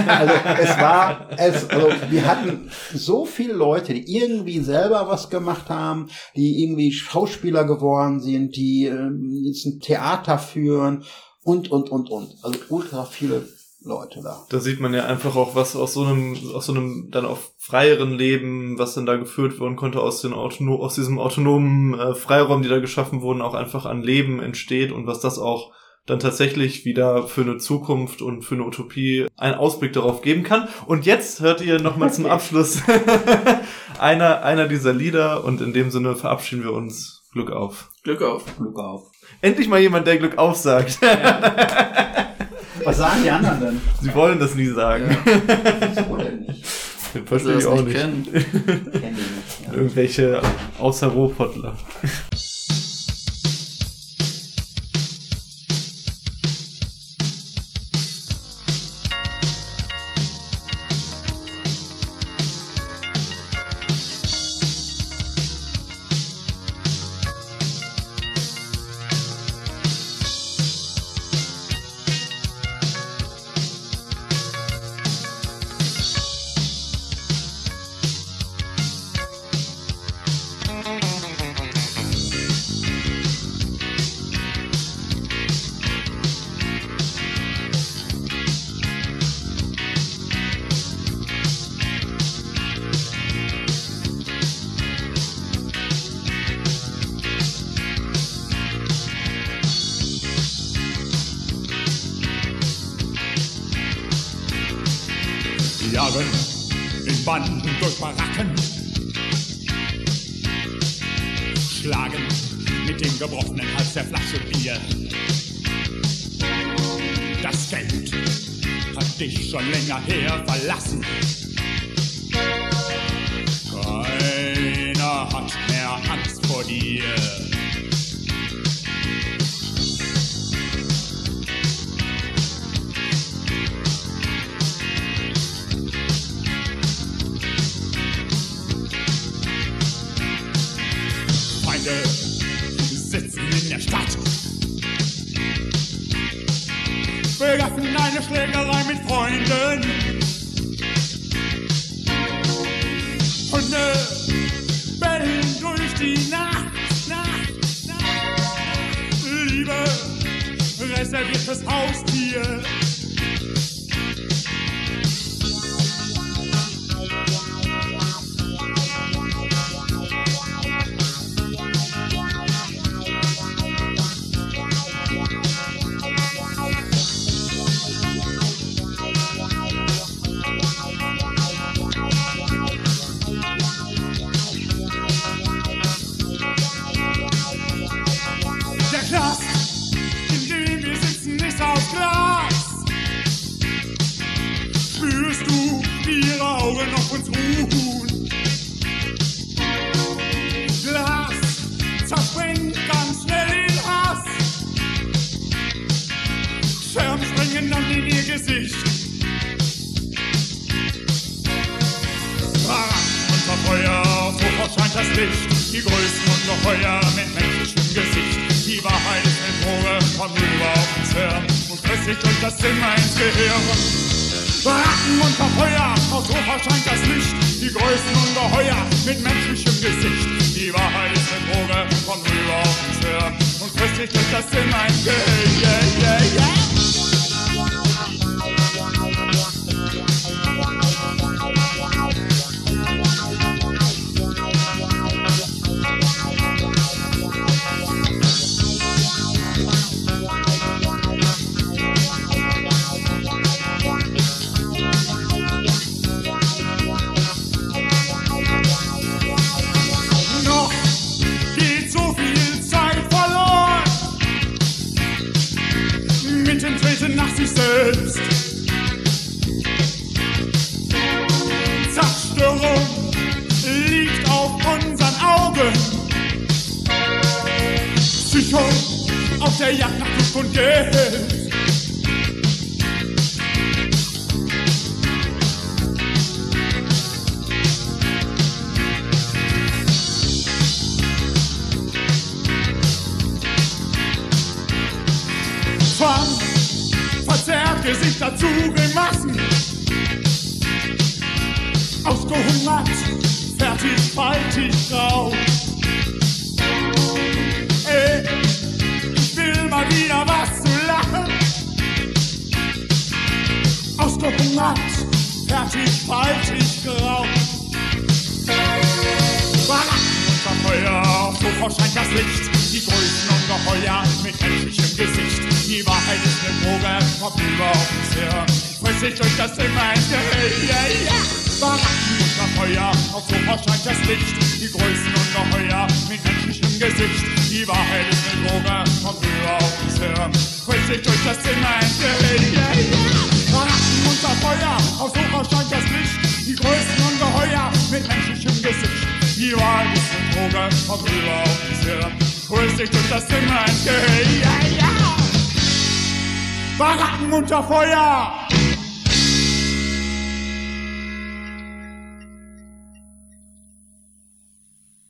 Also es war, es, also wir hatten so viele Leute, die irgendwie selber was gemacht haben, die irgendwie Schauspieler geworden sind, die äh, jetzt ein Theater führen und, und, und, und. Also ultra viele Leute da.
Da sieht man ja einfach auch, was aus so einem, aus so einem dann auch freieren Leben, was dann da geführt werden konnte, aus, den Autono aus diesem autonomen äh, Freiraum, die da geschaffen wurden, auch einfach an Leben entsteht und was das auch dann tatsächlich wieder für eine Zukunft und für eine Utopie einen Ausblick darauf geben kann. Und jetzt hört ihr nochmal zum Abschluss einer, einer dieser Lieder und in dem Sinne verabschieden wir uns. Glück auf.
Glück auf.
Glück auf.
Endlich mal jemand, der Glück auf sagt.
Was sagen die anderen denn?
Sie wollen das nie sagen.
So denn nicht.
Den verstehe
ihr
ich
das
auch
nicht.
Kennen die nicht. Ja.
Irgendwelche außer
Ungeheuer mit menschlichem Gesicht. Die Wahrheit ist ein Droge von über auf uns her und sich durch das Zimmer ins Gehirn. Baracken unter Feuer, aus Hof erscheint das Licht. Die größten Ungeheuer mit menschlichem Gesicht. Die Wahrheit ist eine Droge von über auf uns her und sich durch das Zimmer ins Gehirn. Yeah, yeah, yeah. Psycho auf der Jagd nach Glück und Geld. Zwang verzerrt Gesicht dazu Grimassen. Ausgehungert, fertig, faltig, grau. falsch ist geraucht. Feuer, sofort scheint das Licht, die größten Ungeheuer mit menschlichem Gesicht. Die Wahrheit ist eine Droge, vorüber auf uns her, friss sich durch das Zimmer hinterher. Yeah. Baracken unter Feuer, auf sofort scheint das Licht, die größten Ungeheuer mit menschlichem Gesicht. Die Wahrheit ist eine Droge, vorüber auf uns her, friss sich durch das Zimmer hinterher. Yeah, yeah. Feuer, auf Sofa scheint das Licht. Die größten Ungeheuer mit menschlichem Gesicht. Die Wahrheit ist eine Droge, über auf uns her. Friss ich euch das immer ins Gehirn. Yeah, yeah. Baracken unter Feuer!